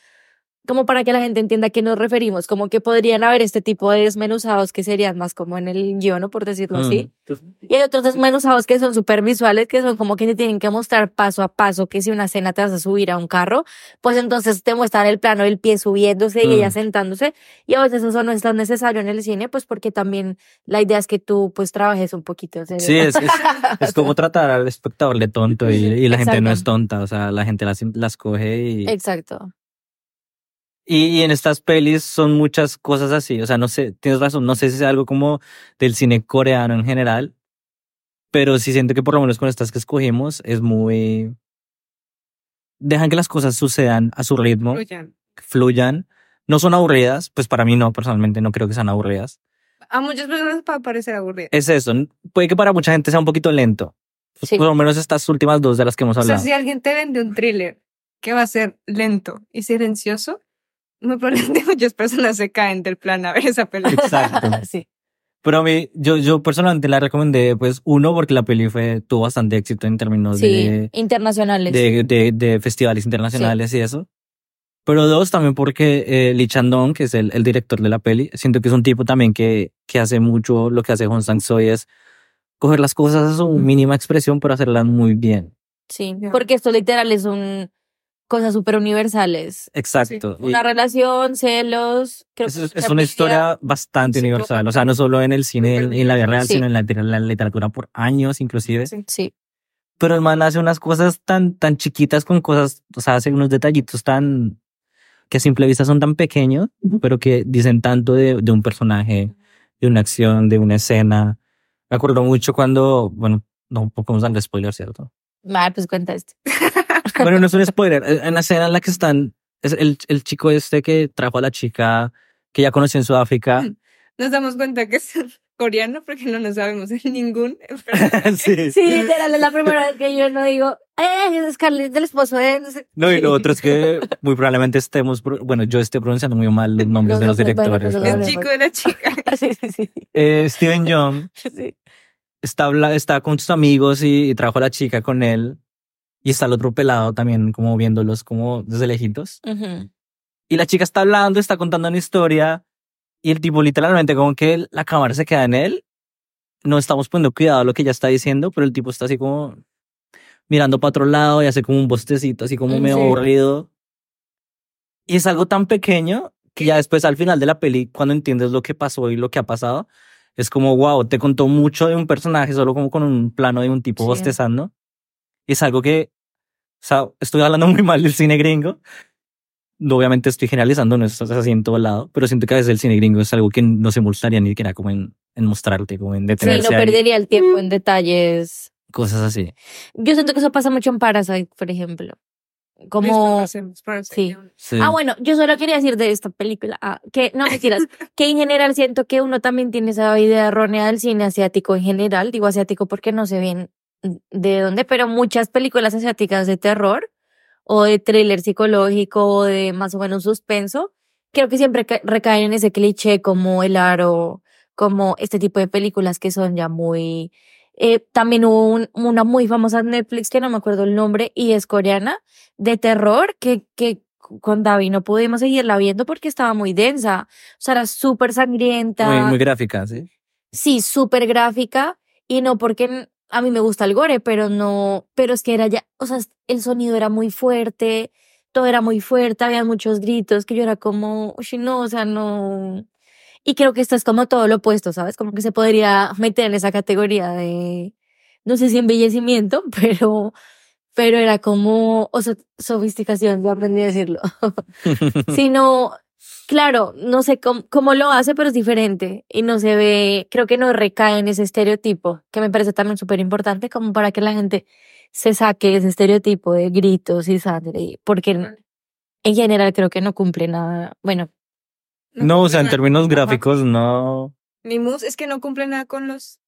A: como para que la gente entienda a qué nos referimos, como que podrían haber este tipo de desmenuzados que serían más como en el guion, ¿no? por decirlo así.
C: Mm.
A: Y hay otros desmenuzados que son súper visuales, que son como que te tienen que mostrar paso a paso que si una escena te vas a subir a un carro, pues entonces te muestran el plano del pie subiéndose y
C: Mm.
A: ella sentándose. Y a veces eso no es tan necesario en el cine, pues porque también la idea es que tú pues trabajes un poquito.
C: Sí, es, es, *laughs* es como tratar al espectador de tonto y, y la gente no es tonta, o sea, la gente las, las coge y,
A: Exacto.
C: Y, y en estas pelis son muchas cosas así, o sea, no sé, tienes razón, no sé si es algo como del cine coreano en general, pero sí siento que por lo menos con estas que escogimos es muy... Dejan que las cosas sucedan a su ritmo,
B: Fluyan.
C: fluyan, no son aburridas, pues para mí no, personalmente no creo que sean aburridas.
B: A muchas personas puede parecer aburrido.
C: Es eso, puede que para mucha gente sea un poquito lento, pues
A: Sí.
C: por lo menos estas últimas dos de las que hemos
B: O sea,
C: hablado.
B: si alguien te vende un thriller que va a ser lento y silencioso, muy probablemente muchas personas se caen del plan a ver esa película.
C: Exacto. *laughs*
A: sí.
C: Pero a mí, yo, yo personalmente la recomendé, pues, uno, porque la peli fue, tuvo bastante éxito en términos
A: Sí,
C: de,
A: internacionales.
C: de, de, de festivales internacionales y eso. Pero dos, también porque eh, Lee Chandong, que es el, el director de la peli, siento que es un tipo también que, que hace mucho lo que hace Hong Sang-soo es coger las cosas a su mínima expresión, pero hacerlas muy bien.
A: Sí,
B: Ya.
A: porque esto literal es un cosas súper universales.
C: Exacto. Y
A: Una relación, celos. Creo
C: es,
A: que
C: es una
A: familia.
C: historia bastante
B: Sí,
C: universal. O sea, no solo en el cine, en, en la vida real,
A: Sí.
C: sino en la, la literatura por años, inclusive.
B: Sí.
A: Sí,
C: pero el man hace unas cosas tan, tan chiquitas con cosas, o sea, hace unos detallitos tan, que a simple vista son tan pequeños, pero que dicen tanto de, de un personaje, de una acción, de una escena. Me acuerdo mucho cuando, bueno, no podemos darle spoiler, ¿cierto?
A: Ah, pues cuenta este. *laughs* *laughs*
C: Bueno, no es un spoiler, en la escena en la que están, es el, el chico este que trajo a la chica que ya conoció en Sudáfrica. *laughs*
B: Nos damos cuenta que es *laughs* coreano porque no nos sabemos en ningún.
C: sí.
A: Sí, literal, es la primera vez que yo no digo, eh, es Scarlett, del esposo de... No, sé.
C: No, y lo otro es que muy probablemente estemos, bueno, yo esté pronunciando muy mal los nombres de los directores.
B: El chico de la chica.
A: Sí, sí, sí.
C: Eh, Steven Young
A: sí.
C: está, habla- está con sus amigos y, y trajo a la chica con él. Y está el otro pelado también como viéndolos como desde lejitos.
A: Ujú.
C: Y la chica está hablando, está contando una historia. Y el tipo literalmente como que la cámara se queda en él. No estamos poniendo cuidado a lo que ella está diciendo, pero el tipo está así como mirando para otro lado y hace como un bostecito, así como
A: Mm,
C: medio
A: sí.
C: aburrido. Y es algo tan pequeño que ya después al final de la peli, cuando entiendes lo que pasó y lo que ha pasado, es como, wow, te contó mucho de un personaje solo como con un plano de un tipo
A: Sí.
C: bostezando. Y es algo que, o sea, estoy hablando *laughs* muy mal del cine gringo. Obviamente estoy generalizando, no es así en todo lado, pero siento que a veces el cine gringo es algo que no se molestaría ni siquiera como en, en mostrarte, como en
A: Sí,
C: detenerse
A: no
C: ahí,
A: perdería el tiempo en detalles.
C: cosas así.
A: Yo siento que eso pasa mucho en Parasite, por ejemplo. Como... Sí.
C: Sí.
A: Ah, bueno, yo solo quería decir de esta película, ah, que no mentiras, *laughs* que en general siento que uno también tiene esa idea errónea del cine asiático en general, digo asiático porque no sé bien de dónde, pero muchas películas asiáticas de terror o de thriller psicológico o de más o menos suspenso, creo que siempre ca- recaen en ese cliché como el aro, como este tipo de películas que son ya muy... Eh, también hubo un- una muy famosa en Netflix que no me acuerdo el nombre y es coreana de terror que, que con David no pudimos seguirla viendo porque estaba muy densa. O sea, era súper sangrienta.
C: Muy, muy gráfica, sí.
A: Sí, súper gráfica. Y no porque a mí me gusta el gore, pero no, pero es que era ya, o sea, el sonido era muy fuerte, todo era muy fuerte, había muchos gritos que yo era como, uy, no, o sea, no. Y creo que esto es como todo lo opuesto, ¿sabes? Como que se podría meter en esa categoría de, no sé si embellecimiento, *laughs* pero, pero era como, o sea, sofisticación, yo aprendí a decirlo. *laughs* Sino, claro, no sé cómo, cómo lo hace, pero es diferente y no se ve, creo que no recae en ese estereotipo, que me parece también súper importante como para que la gente se saque ese estereotipo de gritos y sangre, porque en, en general creo que no cumple nada, bueno,
C: No, o sea, en términos
B: nada. Ajá.
C: gráficos, no.
B: Ni mus, es que no cumple nada con los,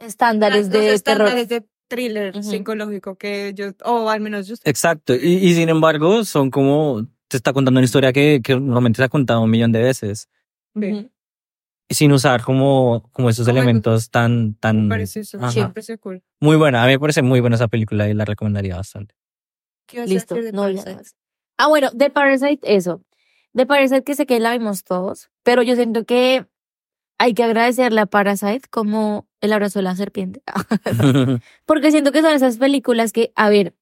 A: estándares
B: los
A: de terror.
B: estándares de thriller psicológico que yo, o al menos yo
C: Exacto. Y, y sin embargo, son como. Te está contando una historia que, que normalmente se ha contado un millón de veces. Y sin usar como, como esos elementos tan, tan.
B: Me parece eso,
C: Ajá.
B: sí, me parece cool.
C: Muy buena. A mí me parece muy buena esa película y la recomendaría bastante.
B: ¿Qué a
A: Listo,
B: decir de
A: no ya. Ah, bueno, de Parasite, eso. De Parasite que sé que la vimos todos, pero yo siento que hay que agradecerle a Parasite como el abrazo de la serpiente. *laughs* *laughs* Porque siento que son esas películas que, a ver,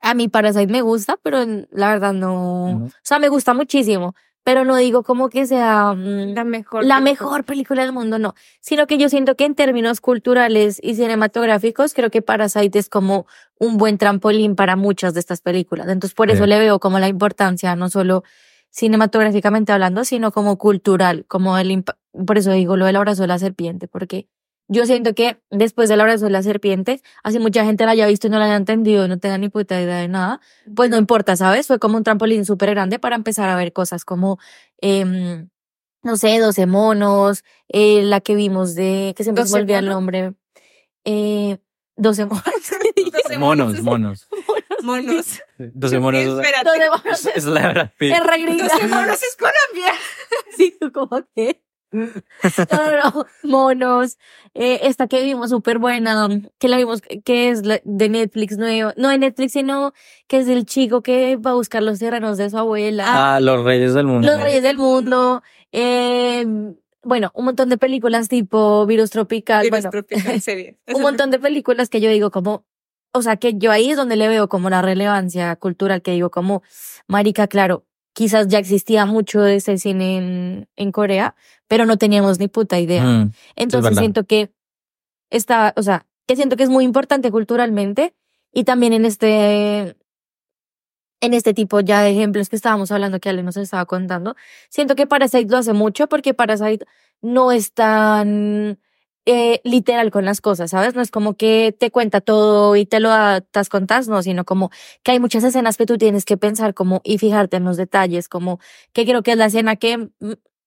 A: a mí Parasite me gusta, pero la verdad no. O sea, me gusta muchísimo, pero no digo como que sea mm,
B: La mejor.
A: la
B: película.
A: mejor película del mundo, no. Sino que yo siento que en términos culturales y cinematográficos, creo que Parasite es como un buen trampolín para muchas de estas películas. Entonces, por eso
C: Sí.
A: le veo como la importancia, no solo cinematográficamente hablando, sino como cultural, como el por eso digo lo del abrazo de la serpiente, porque yo siento que después del abrazo de la serpiente, así mucha gente la haya visto y no la haya entendido, no tenga ni puta idea de nada, pues no importa, ¿sabes? Fue como un trampolín súper grande para empezar a ver cosas como, em, no sé, 12 monos, eh, la que vimos de, que siempre se
B: 12
A: me olvida el nombre, eh, 12 monos. *laughs* *laughs*
B: Doce
C: monos, monos.
B: Monos. *laughs*
C: Doce monos. o sea,
B: Espérate.
A: 12 monos
C: Es, es la
A: gringa.
B: Doce monos es Colombia.
A: Sí, tú como que. *laughs* No, no, no, monos. Eh, esta que vimos súper buena, que la vimos, que es de Netflix nueva. No de Netflix, sino que es el chico que va a buscar los terrenos de su abuela.
C: Ah, Los Reyes del Mundo.
A: Los Reyes del Mundo. Eh, bueno, un montón de películas tipo Virus Tropical.
B: Virus
A: bueno,
B: tropical *laughs* serie.
A: un montón de películas que yo digo como, o sea, que yo ahí es donde le veo como la relevancia cultural, que digo como, marica, claro, quizás ya existía mucho de ese cine en, en Corea, pero no teníamos ni puta idea.
C: Mm,
A: Entonces siento que está, o sea, que siento que es muy importante culturalmente y también en este, en este tipo ya de ejemplos que estábamos hablando que Ale nos estaba contando, siento que Parasite lo hace mucho porque Parasite no es tan eh, literal con las cosas, ¿sabes? No es como que te cuenta todo y te lo atas contás, no, sino como que hay muchas escenas que tú tienes que pensar como y fijarte en los detalles, como que creo que es la escena que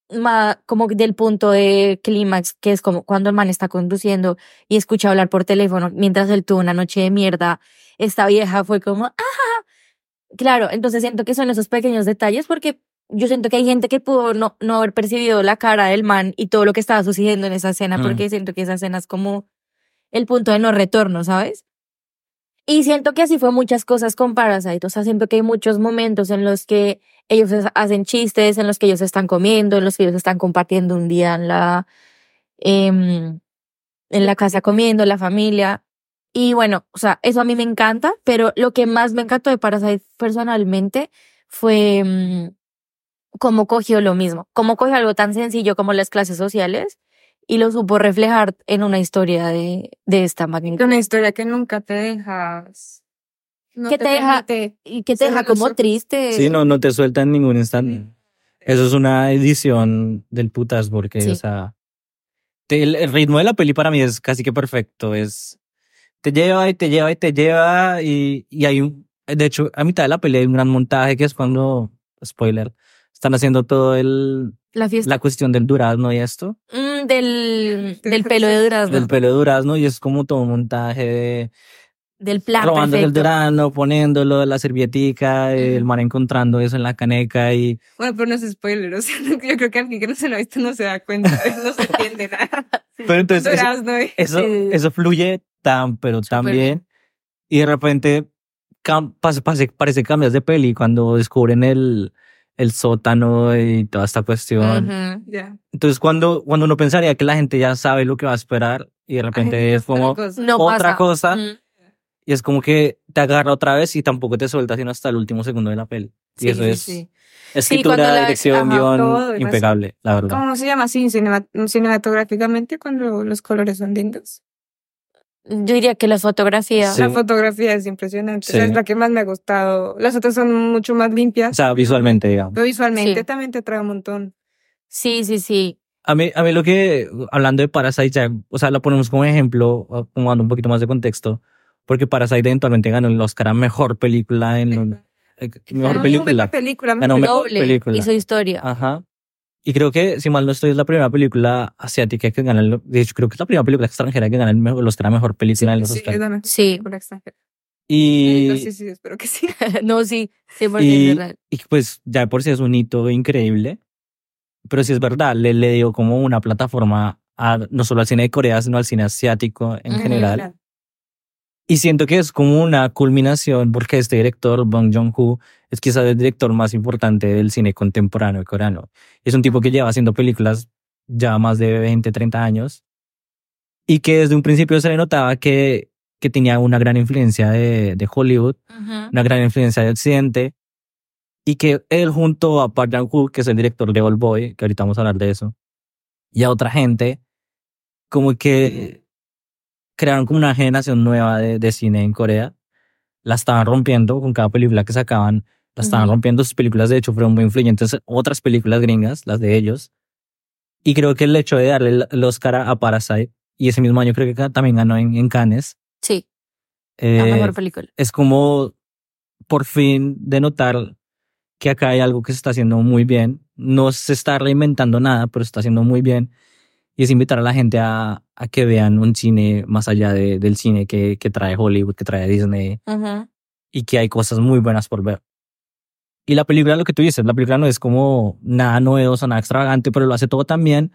A: ma- como del punto de clímax, que es como cuando el man está conduciendo y escucha hablar por teléfono mientras él tuvo una noche de mierda, esta vieja fue como, ¡ah! Claro, entonces siento que son esos pequeños detalles porque yo siento que hay gente que pudo no, no haber percibido la cara del man y todo lo que estaba sucediendo en esa escena
C: Mm.
A: porque siento que esa escena es como el punto de no retorno, ¿sabes? Y siento que así fue muchas cosas con Parasite, o sea, siento que hay muchos momentos en los que ellos hacen chistes, en los que ellos están comiendo, en los que ellos están compartiendo un día en la, em, en la casa comiendo, la familia. Y bueno, o sea, eso a mí me encanta, pero lo que más me encantó de Parasite personalmente fue mm, cómo cogió lo mismo, cómo cogió algo tan sencillo como las clases sociales y lo supo reflejar en una historia de, de esta magnitud.
B: Una historia que nunca te dejas. no
A: Que te deja-
B: permite-
A: Y que te deja como
B: ojos.
A: triste.
C: Sí, no, no te suelta en ningún instante. Eso es una edición del putas porque,
A: Sí.
C: o sea, te- el, el ritmo de la peli para mí es casi que perfecto. Es, te lleva y te lleva y te lleva y, y hay un, de hecho, a mitad de la peli hay un gran montaje que es cuando, spoiler, están haciendo todo el,
A: La fiesta.
C: la cuestión del durazno y esto,
A: Mm, del, del pelo de durazno.
C: del pelo de durazno y es como todo un montaje de
A: del plan
C: robando el durazno, poniéndolo, la servietica, el man encontrando eso en la caneca y
B: Bueno, pero no es spoiler. O sea, *laughs* yo creo que alguien que no se lo ha visto no se da cuenta. No se entiende nada. *laughs*
C: Pero entonces eso,
B: Durazno,
C: eso, fluye tan, pero tan bien. Y de repente pase- parece que cambias de peli cuando descubren el, el sótano y toda esta cuestión.
A: Ujú.
B: Ya.
C: Entonces cuando, cuando uno pensaría que la gente ya sabe lo que va a esperar y de repente
B: Ay,
C: es como
B: otra cosa.
A: No
C: otra cosa
A: Mm.
C: y es como que te agarra otra vez y tampoco te suelta sino hasta el último segundo de la peli.
A: Sí,
C: y eso
A: sí,
C: es
A: sí.
C: escritura,
A: la-
C: dirección,
A: ajá,
C: guion,
B: todo,
C: impecable, la verdad.
B: ¿Cómo se llama así cinema- cinematográficamente cuando los colores son lindos?
A: Yo diría que la fotografía.
C: Sí.
B: La fotografía es impresionante. O sea,
C: Sí.
B: es la que más me ha gustado. Las otras son mucho más
C: O
B: limpias.
C: sea, visualmente, digamos.
B: pero visualmente
A: Sí.
B: también te trae un montón.
A: Sí, sí, sí.
C: A mí, a mí lo que, hablando de Parasite, ya, o sea, lo ponemos como ejemplo, o como dando un poquito más de contexto, porque Parasite eventualmente ganó el Oscar a Mejor Película en... eh, Mejor
A: Ah,
C: película.
B: película.
C: Ganó mejor película.
A: Hizo historia.
C: Ajá. Y creo que, si mal no estoy, es la primera película asiática que gana, el- de hecho, creo que es la primera película extranjera que gana el, mejor- el Oscar a Mejor Película en los
B: Sí,
C: Oscars.
A: Sí.
B: película extranjera.
C: Y,
B: Sí, sí, espero que sí. *laughs*
A: no, sí. Sí, porque
C: y,
A: es verdad.
C: y pues ya de por sí es un hito increíble. Pero sí es verdad, le, le dio como una plataforma a, no solo al cine de Corea, sino al cine asiático en
A: Ujú,
C: general.
B: Claro.
C: Y siento que es como una culminación, porque este director, Bong Joon-ho, es quizás el director más importante del cine contemporáneo coreano. Es un tipo que lleva haciendo películas ya más de 20, 30 años y que desde un principio se le notaba que, que tenía una gran influencia de, de Hollywood,
A: Ujú.
C: una gran influencia de Occidente y que él junto a Park Chan-wook, que es el director de Old Boy, que ahorita vamos a hablar de eso, y a otra gente, como que crearon como una generación nueva de, de cine en Corea. La estaban rompiendo con cada película que sacaban. La estaban
A: Ujú.
C: rompiendo. Sus películas, de hecho, fueron muy influyentes en otras películas gringas, las de ellos. Y creo que el hecho de darle el, Oscar a Parasite, y ese mismo año creo que también ganó en, en Cannes,
A: Sí,
C: eh,
A: la mejor película.
C: es como por fin denotar que acá hay algo que se está haciendo muy bien. No se está reinventando nada, pero se está haciendo muy bien. Y es invitar a la gente a, a que vean un cine más allá de- del cine que, que trae Hollywood, que trae Disney,
A: Ujú.
C: y que hay cosas muy buenas por ver. Y la película, lo que tú dices, la película no es como nada novedoso, nada extravagante, pero lo hace todo tan bien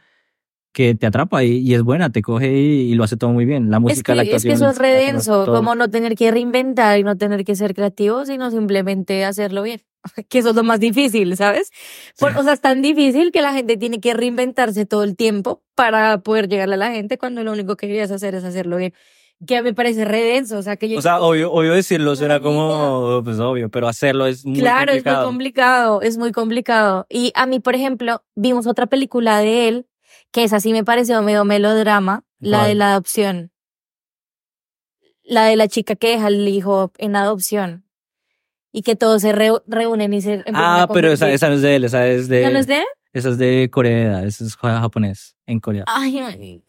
C: que te atrapa y, y es buena, te coge y, y lo hace todo muy bien. La
A: Es
C: música,
A: que,
C: la
A: es que
C: actuación.
A: eso es redenso, como no tener que reinventar y no tener que ser creativo, sino simplemente hacerlo bien. *laughs* Que eso es lo más difícil, ¿sabes? Por- o sea, es tan difícil que la gente tiene que reinventarse todo el tiempo para poder llegarle a la gente cuando lo único que querías hacer es hacerlo bien. Que me parece redenso, o sea, que yo...
C: O sea, obvio, obvio decirlo suena como, pues obvio, pero hacerlo es muy
A: Claro, es muy
C: complicado.
A: complicado, es muy complicado. Y a mí, por ejemplo, vimos otra película de él, que es así me pareció medio melodrama, la de la adopción. La de la chica que deja al hijo en adopción. Y que todos se reúnen y se
C: Ah, pero esa, esa no es de él, esa es de,
A: ¿Ya no es de él?
C: esa es de Corea, esa es japonés, en Corea.
A: Ay.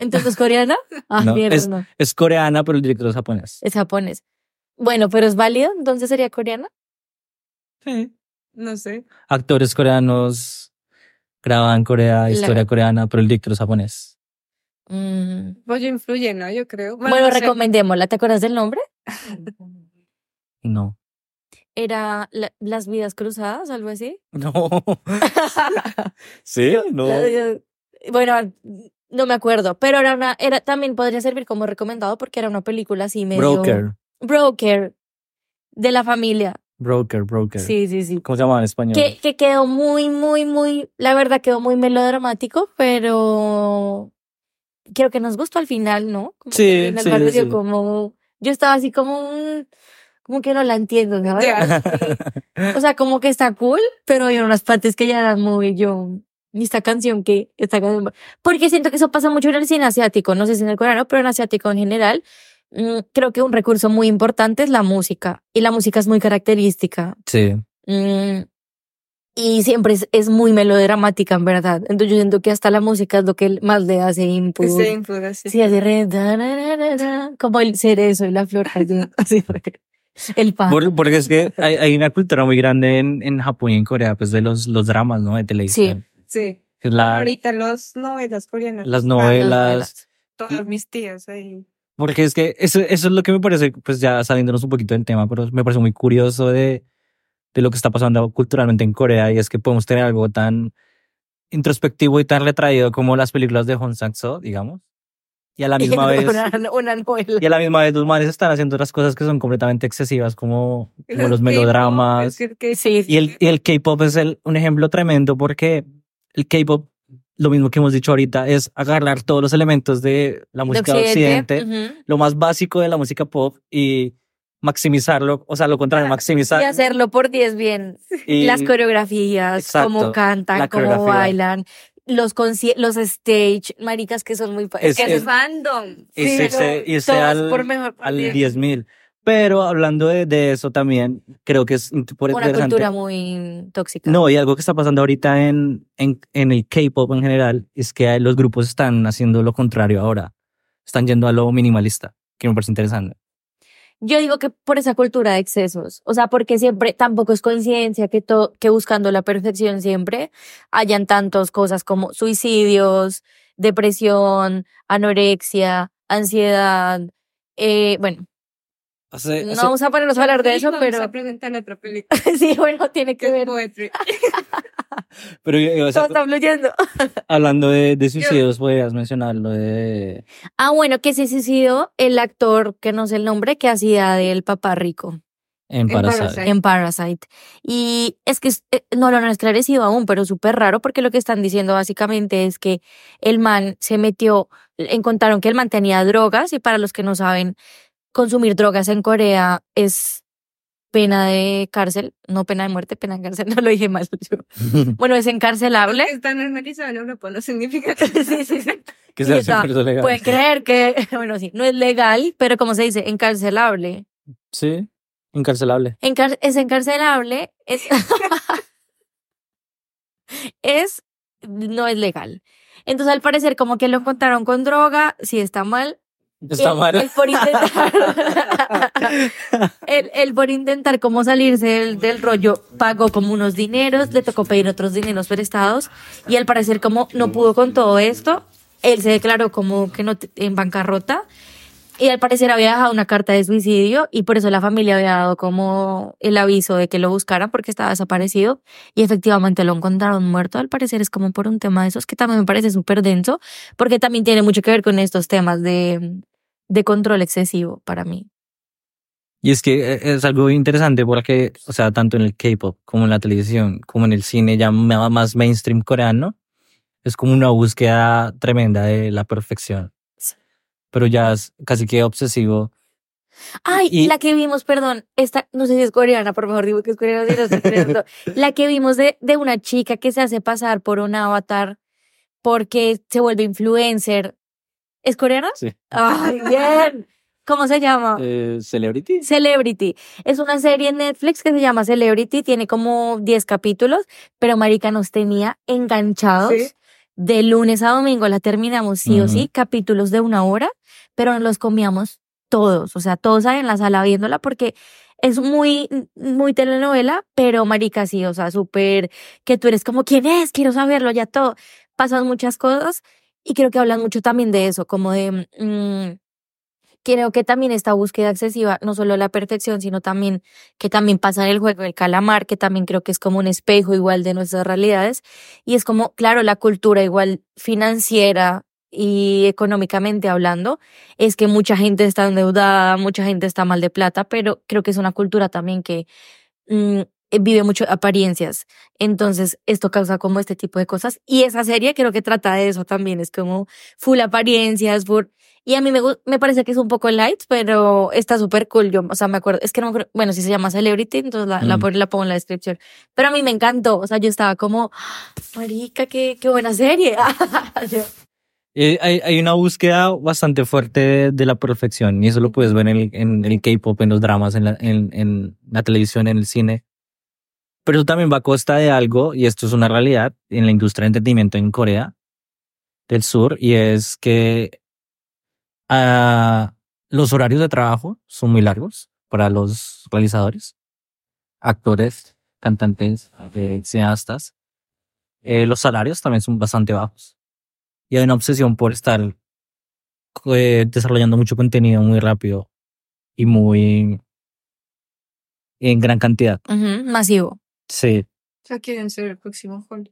A: ¿Entonces es coreana? *laughs* Ah,
C: No,
A: mierda,
C: es-
A: no.
C: Es coreana, pero el director es japonés.
A: Es japonés. Bueno, pero es válido, entonces sería coreana.
C: Sí.
B: No sé.
C: Actores coreanos graban Corea, historia coreana, pero el director es japonés.
A: Mm.
B: Pues influye, ¿no? Yo creo.
A: Bueno,
B: no sé.
A: recomendémosla. ¿Te acuerdas del nombre? *laughs*
C: No.
A: Era La- Las Vidas Cruzadas, algo así. *laughs*
C: No. ¿Sí? No.
A: Bueno, no me acuerdo, pero era una, era, también podría servir como recomendado porque era una película así medio.
C: Broker.
A: Broker. De la familia.
C: Broker, broker.
A: Sí, sí, sí.
C: ¿Cómo se llama en español?
A: Que, que quedó muy, muy, muy, la verdad quedó muy melodramático, pero creo que nos gustó al final, ¿no? Como
C: Sí,
A: que al final
C: sí, sí.
A: como, yo estaba así como, mm, como que no la entiendo.
B: Ya.
A: O sea, como que está cool, pero hay unas partes que ya eran muy yo. ¿Y esta canción que esta canción? Porque siento que eso pasa mucho en el cine asiático, no sé si en el coreano, pero en asiático en general. mm, creo que un recurso muy importante es la música. Y la música es muy característica.
C: Sí.
A: Mm, y siempre es, es muy melodramática, en verdad. Entonces yo siento que hasta la música es lo que más le hace input.
B: Ese input, así.
A: Sí, así re, da, da, da, da, da, como el cerezo y la flor. así, *laughs* así, re, el pan.
C: Por- porque es que hay, hay una cultura muy grande en, en Japón y en Corea, pues de los, los dramas, ¿no? De televisión.
B: Sí.
C: Es la,
B: Ahorita los novelas coreanas.
C: las novelas.
B: Todas mis tías ahí.
C: Porque es que eso, eso es lo que me parece, pues ya saliéndonos un poquito del tema, pero me parece muy curioso de, de lo que está pasando culturalmente en Corea y es que podemos tener algo tan introspectivo y tan retraído como las películas de Hong Sang-soo, digamos. Y a la *laughs* misma vez,
A: una, una novela.
C: y a la misma vez los manes están haciendo otras cosas que son completamente excesivas como, como los melodramas.
B: es que- que-
A: Sí,
C: Y el, y el K-pop es el, un ejemplo tremendo porque el K-pop, lo mismo que hemos dicho ahorita, es agarrar todos los elementos de la música de occidente, lo más básico de la música pop y maximizarlo, o sea, lo contrario, maximizar.
A: y hacerlo por 10 bien.
C: y- *laughs*
A: Las coreografías,
C: Exacto,
A: cómo cantan, cómo bailan, los los stage, maricas que son muy...
C: Es-
A: que
C: es-
A: es fandom.
C: y
A: Sí,
C: irse
A: todos
C: al-
A: por mejor
C: al
A: partido.
C: 10.000. Pero hablando de, de eso también, creo que es por
A: Una cultura muy tóxica.
C: No, y algo que está pasando ahorita en, en, en el K-pop en general es que los grupos están haciendo lo contrario ahora. Están yendo a lo minimalista, que me parece interesante.
A: Yo digo que por esa cultura de excesos, o sea, porque siempre tampoco es coincidencia que, to- que buscando la perfección siempre hayan tantas cosas como suicidios, depresión, anorexia, ansiedad. Eh, bueno, No vamos a ponernos a hablar de eso,
B: Vamos
A: pero
B: a presentar otra película. *laughs*
A: sí, bueno, tiene que ver.
B: poetry. *laughs*
C: pero yo- o sea,
A: Todo está fluyendo. *laughs*
C: hablando de, de suicidios, podrías mencionar lo de...
A: Ah, bueno, que se suicidó el actor, que no sé el nombre, que hacía del papá rico.
C: En
B: En
C: Parasite.
B: Parasite.
A: en Parasite. Y es que eh, no lo han esclarecido aún, pero súper raro porque lo que están diciendo básicamente es que el man se metió, encontraron que el man tenía drogas y para los que no saben, consumir drogas en Corea es pena de cárcel, no pena de muerte, pena de cárcel, *laughs* no lo dije mal. yo. *laughs* Bueno, es encarcelable.
B: Está normalizado en Europa, no significa *laughs*
A: sí, sí, sí.
C: que sea
A: está-
C: legal.
A: Pueden creer que, bueno, sí, no es legal, pero como se dice, encarcelable.
C: Sí, encarcelable.
A: Encar- es encarcelable, es, es, no es legal. Entonces, al parecer, como que lo encontraron con droga, sí está mal.
C: Está
A: Él-
C: mal.
A: él por intentar, *laughs* él, él por intentar como salirse del, del rollo, pagó como unos dineros, le tocó pedir otros dineros prestados y al parecer como no pudo con todo esto, él se declaró como que no en bancarrota y al parecer había dejado una carta de suicidio y por eso la familia había dado como el aviso de que lo buscaran porque estaba desaparecido y efectivamente lo encontraron muerto. Al parecer es como por un tema de esos que también me parece súper denso porque también tiene mucho que ver con estos temas de, de control excesivo para mí.
C: Y es que eh, es algo interesante porque, o sea, tanto en el K-pop como en la televisión, como en el cine ya más mainstream coreano, es como una búsqueda tremenda de la perfección. Pero ya es casi que obsesivo.
A: Ay,
C: Y-
A: la que vimos, perdón, esta, no sé si es coreana, por mejor digo que es coreana, si no estoy creyendo. *laughs* la que vimos de, de una chica que se hace pasar por un avatar porque se vuelve influencer. ¿Es coreana?
C: Sí.
A: Ay, bien. ¿Cómo se llama?
C: Eh, ¿Celebrity?
A: Celebrity. Es una serie en Netflix que se llama Celebrity, tiene como 10 capítulos, pero Marica nos tenía enganchados.
B: Sí.
A: De lunes a domingo la terminamos sí o sí, capítulos de una hora, pero nos los comíamos todos, o sea, todos ahí en la sala viéndola porque es muy, muy telenovela, pero marica sí, o sea, súper que tú eres como, ¿quién es? Quiero saberlo, ya todo. Pasan muchas cosas y creo que hablan mucho también de eso, como de, mm, creo que también esta búsqueda excesiva, no solo la perfección, sino también que también pasa en el juego del calamar, que también creo que es como un espejo igual de nuestras realidades. Y es como, claro, la cultura igual financiera y económicamente hablando, es que mucha gente está endeudada, mucha gente está mal de plata, pero creo que es una cultura también que mm, vive mucho apariencias. Entonces, esto causa como este tipo de cosas. Y esa serie creo que trata de eso también. Es como full apariencias, full... Y a mí me, me parece que es un poco light, pero está súper cool. Yo, o sea, me acuerdo, es que no me acuerdo, bueno, si se llama Celebrity, entonces la,
C: Mm.
A: la pongo en la descripción. Pero a mí me encantó. O sea, yo estaba como, "Ah, marica, qué, qué buena serie. *laughs*
C: Eh, hay, hay una búsqueda bastante fuerte de, de la perfección y eso lo puedes ver en el, en el K-pop, en los dramas, en la, en, en la televisión, en el cine. Pero eso también va a costa de algo, y esto es una realidad en la industria de entretenimiento en Corea del Sur, y es que ah, los horarios de trabajo son muy largos para los realizadores, actores, cantantes, eh, cineastas. Eh, los salarios también son bastante bajos y hay una obsesión por estar eh, desarrollando mucho contenido muy rápido y muy en gran cantidad.
A: Ujú, masivo.
C: Sí.
B: Ya quieren ser el próximo Hollywood.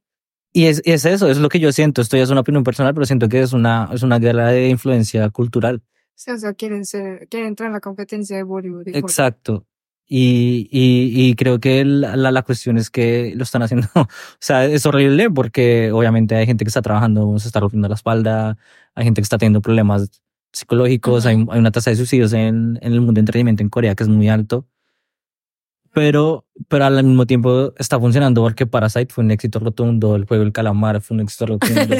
C: Y es, es eso, es lo que yo siento. Esto ya es una opinión personal, pero siento que es una, es una guerra de influencia cultural.
B: Sí, o sea, quieren ser, quieren entrar en la competencia de Bollywood.
C: Exacto. Y, y, y creo que la, la, la cuestión es que lo están haciendo. *laughs* o sea, es horrible porque obviamente hay gente que está trabajando, se está rompiendo la espalda, hay gente que está teniendo problemas psicológicos,
A: Ujú.
C: hay, hay una tasa de suicidios en, en el mundo de entretenimiento en Corea que es muy alto. Pero, pero al mismo tiempo está funcionando porque Parasite fue un éxito rotundo, el juego del calamar fue un éxito *laughs* rotundo.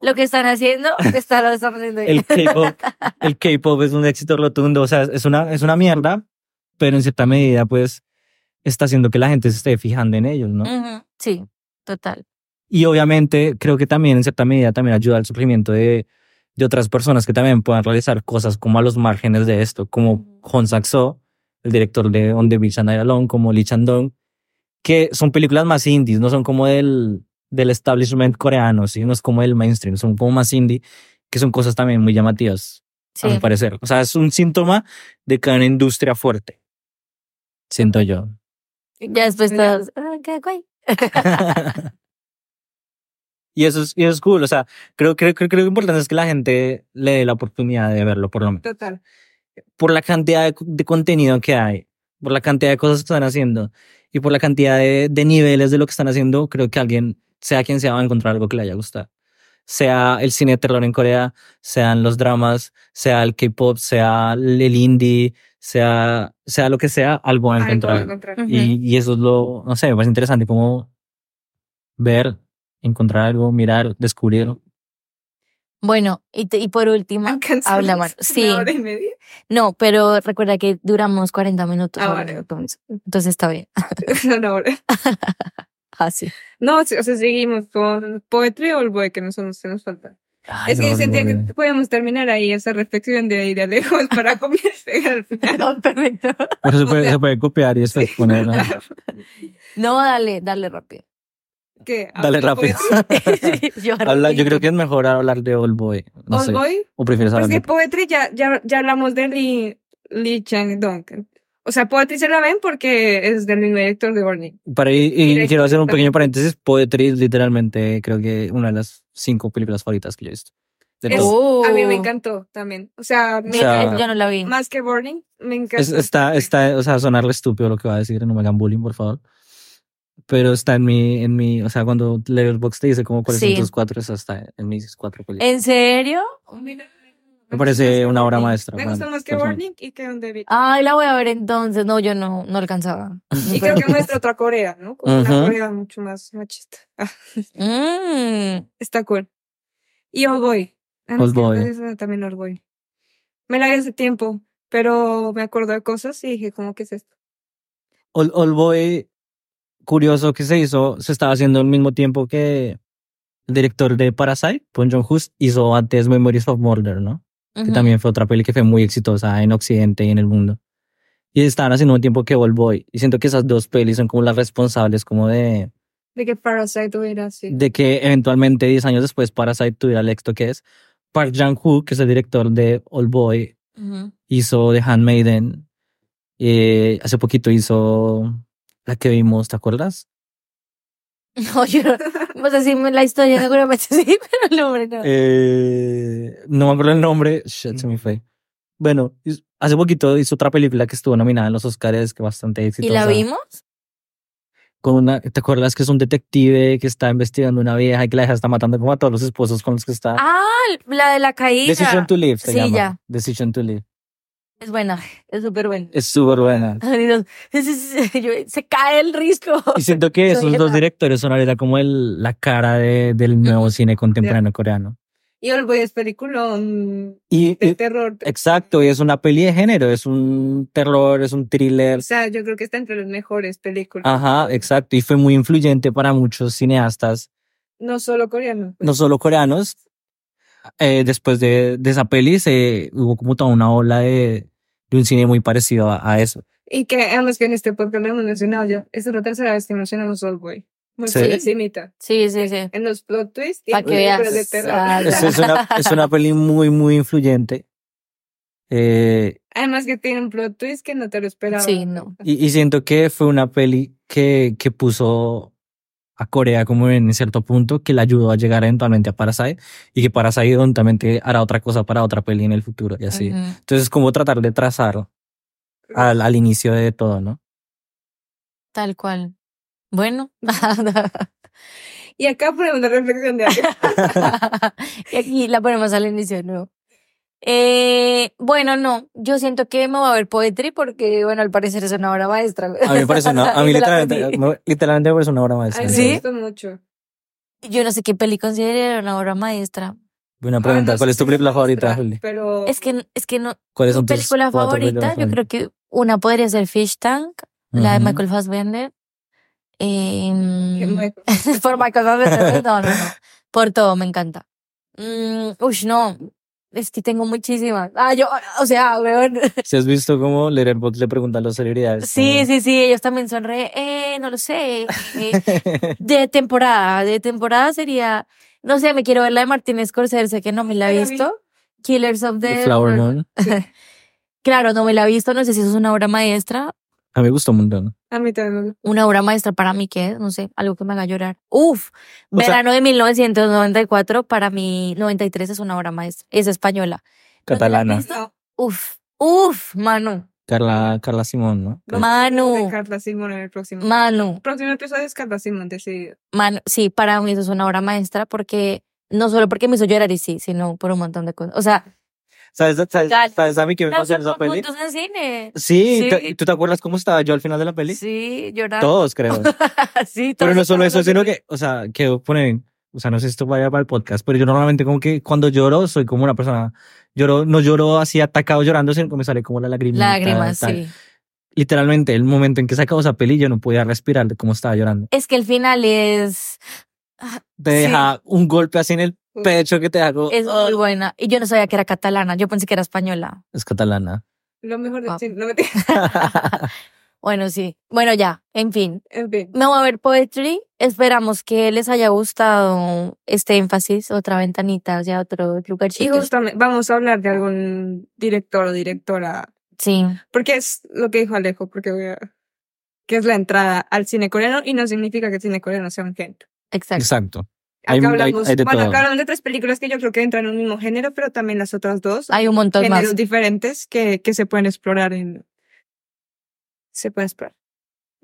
A: Lo que están haciendo, está, *laughs* lo están haciendo.
C: el K-pop, el es un éxito rotundo, o sea, es una, es una mierda, pero en cierta medida, pues, está haciendo que la gente se esté fijando en ellos, ¿no?
A: Sí, total.
C: Y obviamente, creo que también, en cierta medida, también ayuda al surgimiento de, de otras personas que también puedan realizar cosas como a los márgenes de esto, como Hong Sang-soo, el director de On the Beach and I Alone, como Lee Chan-dong, que son películas más indies, no son como del, del establishment coreano, ¿sí? no es como el mainstream, son como más indie, que son cosas también muy llamativas
A: Sí.
C: a mi parecer. O sea, es un síntoma de que hay una industria fuerte. Siento yo.
A: Ya después estás. "Ah, qué guay". *laughs*
C: y eso es, y eso es cool. O sea, creo, creo, creo, creo que lo importante es que la gente le dé la oportunidad de verlo, por lo menos.
B: Total.
C: Por la cantidad de, de contenido que hay, por la cantidad de cosas que están haciendo y por la cantidad de, de niveles de lo que están haciendo, creo que alguien, sea quien sea, va a encontrar algo que le haya gustado. Sea el cine de terror en Corea, sean los dramas, sea el K-pop, sea el indie, sea, sea lo que sea, algo va a
B: Algo
C: encontrar. Y, y eso es lo, no sé, me parece interesante como ver, encontrar algo, mirar, descubrir.
A: Bueno, y, te- y por último, *laughs*
B: Alcanzamos
A: habla Mar.
B: una
A: Sí,
B: hora y media.
A: no, pero recuerda que duramos 40 minutos.
B: Ah, vale.
A: entonces, entonces está bien. *laughs*
B: Una hora. *laughs*
A: Así.
B: No, sí, o sea, seguimos con Poetry o el Boy, que no son que nos faltan.
C: Ay,
B: es que
C: no,
B: sentía
C: no,
B: que podíamos terminar ahí esa reflexión de ir de lejos para comer al final.
A: perfecto.
C: Pero se puede,
B: O sea-
C: se puede copiar y después poner. ¿no?
A: No, dale, dale rápido.
B: ¿Qué?
C: Dale rápido.
B: Poetry? *laughs* *laughs*
A: yo,
C: Habla- yo creo que es mejor hablar de Old Boy. No
B: Old
C: sé.
B: Boy.
C: ¿O prefieres
B: Pues
C: hablar
B: que
C: de
B: Poetry ya, ya, ya hablamos de Lee, Lee Chang-dong. O sea, Poetry se la ven porque es del mismo director de Burning.
C: Para y, quiero hacer un pequeño paréntesis. Poetry es literalmente, creo que una de las cinco películas favoritas que yo he visto.
B: Es-
C: todo.
B: A mí me
A: Oh.
B: encantó también. O sea, me
C: O sea,
A: yo no la vi.
B: Más que Burning, me encantó.
C: Es- está, está, o sea, sonarle estúpido lo que va a decir, no me hagan bullying, por favor. Pero está en mi, en mi, o sea, cuando Letterboxd te dice como cuáles
A: Sí.
C: son tus cuatro, esa está en mis cuatro películas.
A: ¿En serio?
C: Me parece una obra maestra,
B: Me gusta más que. Burning y que the Beach.
A: Ay, la voy a ver entonces. No, yo no, no alcanzaba. *laughs*
B: Y creo que muestra otra Corea, ¿no? Una Corea mucho más machista. *laughs*
A: Mm.
B: está cool. Y Old Boy. Ah,
C: Old Boy.
B: también Old Boy. Me la vi hace tiempo, pero me acuerdo de cosas y dije, ¿cómo que es esto?
C: Old Boy, curioso que se hizo, se estaba haciendo al mismo tiempo que el director de Parasite, Bong Joon-ho, hizo antes Memories of Murder, ¿no? Que también fue otra peli que fue muy exitosa en Occidente y en el mundo. Y estaban haciendo un tiempo que Old Boy. Y siento que esas dos pelis son como las responsables como de,
B: De que Parasite hubiera así.
C: de que eventualmente 10 años después Parasite tuviera el éxito que es. Park Jang-woo, que es el director de Old Boy, hizo The Handmaiden. Eh, hace poquito hizo la que vimos, ¿te acuerdas? *laughs*
A: No, yo no, no sé si la historia seguramente *laughs* sí, pero el nombre no.
C: Eh, no me acuerdo el nombre. Shit, se me fue. Bueno, hace poquito hizo otra película que estuvo nominada en los Oscars, que bastante
A: ¿Y
C: exitosa.
A: la vimos?
C: con una, ¿te acuerdas que es un detective que está investigando una vieja y que la vieja está matando como a todos los esposos con los que está?
A: Ah, la de la caída.
C: Decision to Live se
A: Sí,
C: llama.
A: ya.
C: Decision to Live.
A: Es buena, es súper buena.
C: Es súper buena. *laughs*
A: Se cae el risco.
C: Y siento que *laughs* esos dos directores son ahorita como el, la cara de, del nuevo cine contemporáneo coreano.
B: Y Old Boy es peliculón
C: Y,
B: de terror.
C: exacto, y es una peli de género, es un terror, es un thriller.
B: O sea, yo creo que está entre las mejores películas.
C: Ajá, exacto. Y fue muy influyente para muchos cineastas,
B: No solo coreanos.
C: no solo coreanos. Eh, después de, de esa peli se, hubo como toda una ola de, de un cine muy parecido a, a eso.
B: Y que además que en este podcast lo hemos mencionado ya. Esta es la tercera vez que mencionamos Old Boy. Muy
C: Sí.
A: Sí, sí, sí.
B: En los plot twists y películas
A: veas.
B: de terror.
A: Ah,
C: Es, es una, es una peli muy, muy influyente. Eh,
B: Además que tiene un plot twist que no te lo esperaba.
A: Sí, no.
C: y, y siento que fue una peli que, que puso a Corea como en cierto punto, que le ayudó a llegar eventualmente a Parasite y que Parasite eventualmente hará otra cosa para otra peli en el futuro y así.
A: Ujú.
C: Entonces es como tratar de trazar al, al inicio de todo, ¿no?
A: Tal cual. Bueno. *laughs*
B: Y acá ponemos la reflexión de *laughs*
A: y aquí la ponemos al inicio de nuevo. Eh, bueno, no, yo siento que me voy a ver Poetry porque, bueno, al parecer es una obra maestra.
C: A mí me parece una, *laughs* a mí literalmente, me- literalmente me parece una obra maestra.
B: me
A: ¿Sí?
B: mucho.
A: Yo no sé qué peli consideraría una obra maestra.
C: Buena pregunta.
B: Ah, no
C: ¿Cuál es tu película favorita?
B: Pero
A: Es que, es que no.
C: ¿Cuáles son
A: Mi
C: tus
A: película favorita, yo creo que una podría ser Fish Tank, la de. Michael Fassbender.
B: Que me- *laughs*
A: por Michael Fassbender, no, no, no. *laughs* Por todo, me encanta. Mm, uy, no. Es que tengo muchísimas. Ah, yo, o sea, weón. *laughs*
C: Si has visto cómo Letterboxd le pregunta a las celebridades.
A: Sí,
C: como-
A: sí, sí, ellos también son re, eh, no lo sé. eh, de *laughs* temporada, de temporada sería, no sé, me quiero ver la de Martin Scorsese, que no me la he
B: la
A: visto. Killers of
C: The
A: the
C: Flower Moon. *laughs*
A: Claro, no me la he visto, no sé si eso es una obra maestra.
C: A mí me gustó un montón.
B: A mí también. me gustó.
A: Una obra maestra para mí, ¿qué es? No sé, algo que me haga llorar. Uf,
C: O sea-
A: verano de 1994, para mí 93 es una obra maestra. Es española. ¿No te la has
C: Catalana.
B: No,
A: Uf, uf, Manu,
C: Carla, Carla Simón, ¿no?
A: Manu.
B: Carla Simón en el próximo.
A: Manu.
B: El próximo episodio es Carla Simón, decidido.
A: Manu, sí, para mí eso es una obra maestra porque no solo porque me hizo llorar y sí, sino por un montón de cosas. O sea,
C: ¿Sabes, sabes, sabes a mí qué me pasó en esa peli?
A: en cine.
C: Sí,
A: Sí.
C: ¿te- ¿tú te acuerdas cómo estaba yo al final de la peli?
A: Sí, llorar.
C: Todos, creo. *laughs*
A: sí,
C: Pero
A: todos
C: no solo eso, sino
A: llorando.
C: que, o sea, que ponen, o sea, no sé si esto vaya para el podcast, pero yo normalmente como que cuando lloro soy como una persona, lloro, no lloro así atacado llorando, sino que me sale como la lagrimita.
A: Lágrimas, sí.
C: Literalmente, el momento en que se acabó esa peli, yo no podía respirar de cómo estaba llorando.
A: Es que el final es,
C: Te
A: Sí.
C: deja un golpe así en el pecho que te hago.
A: es muy buena. Y yo no sabía que era catalana, yo pensé que era española.
C: Es catalana.
B: Lo mejor de
A: Ah.
B: sí, no me digas. *laughs* *laughs*
A: Bueno, sí. Bueno, ya, en fin.
B: En fin.
A: Me voy a ver Poetry. Esperamos que les haya gustado este énfasis, otra ventanita hacia otro
B: Y
A: lugarcito.
B: justamente vamos a hablar de algún director o directora.
A: Sí,
B: Porque es lo que dijo Alejo, porque voy a- que es la entrada al cine coreano y no significa que el cine coreano sea un género.
A: exacto.
C: Exacto.
B: Acá
C: Hay- hay-
B: hablamos,
C: hay de
B: bueno, acá hablamos de tres películas que yo creo que entran en un mismo género, pero también las otras dos
A: Hay un montón
B: géneros
A: más.
B: diferentes que, que se pueden explorar en se pueden explorar.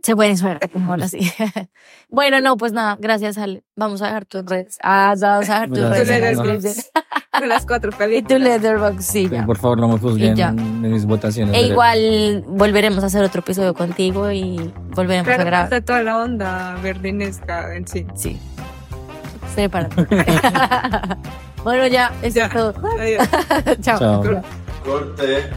A: Se pueden *laughs* como ahora sí. *laughs* bueno, no, pues nada, gracias, Ale. Vamos a dejar tus redes. Ah, vamos a dejar tus redes.
B: Con *laughs* las cuatro
A: Y tu
B: películas.
A: letterbox, sí, ya.
C: Por favor, no me juzguen en mis votaciones.
A: E igual volveremos a hacer otro episodio contigo y volveremos a
B: Claro,
A: grabar.
B: está toda la onda berlinesca en sí.
A: Sí. Prepárate. *laughs* bueno, ya, eso
B: Ya.
A: es todo.
B: Adiós. *laughs*
A: Chao.
C: Chao.
E: Corte.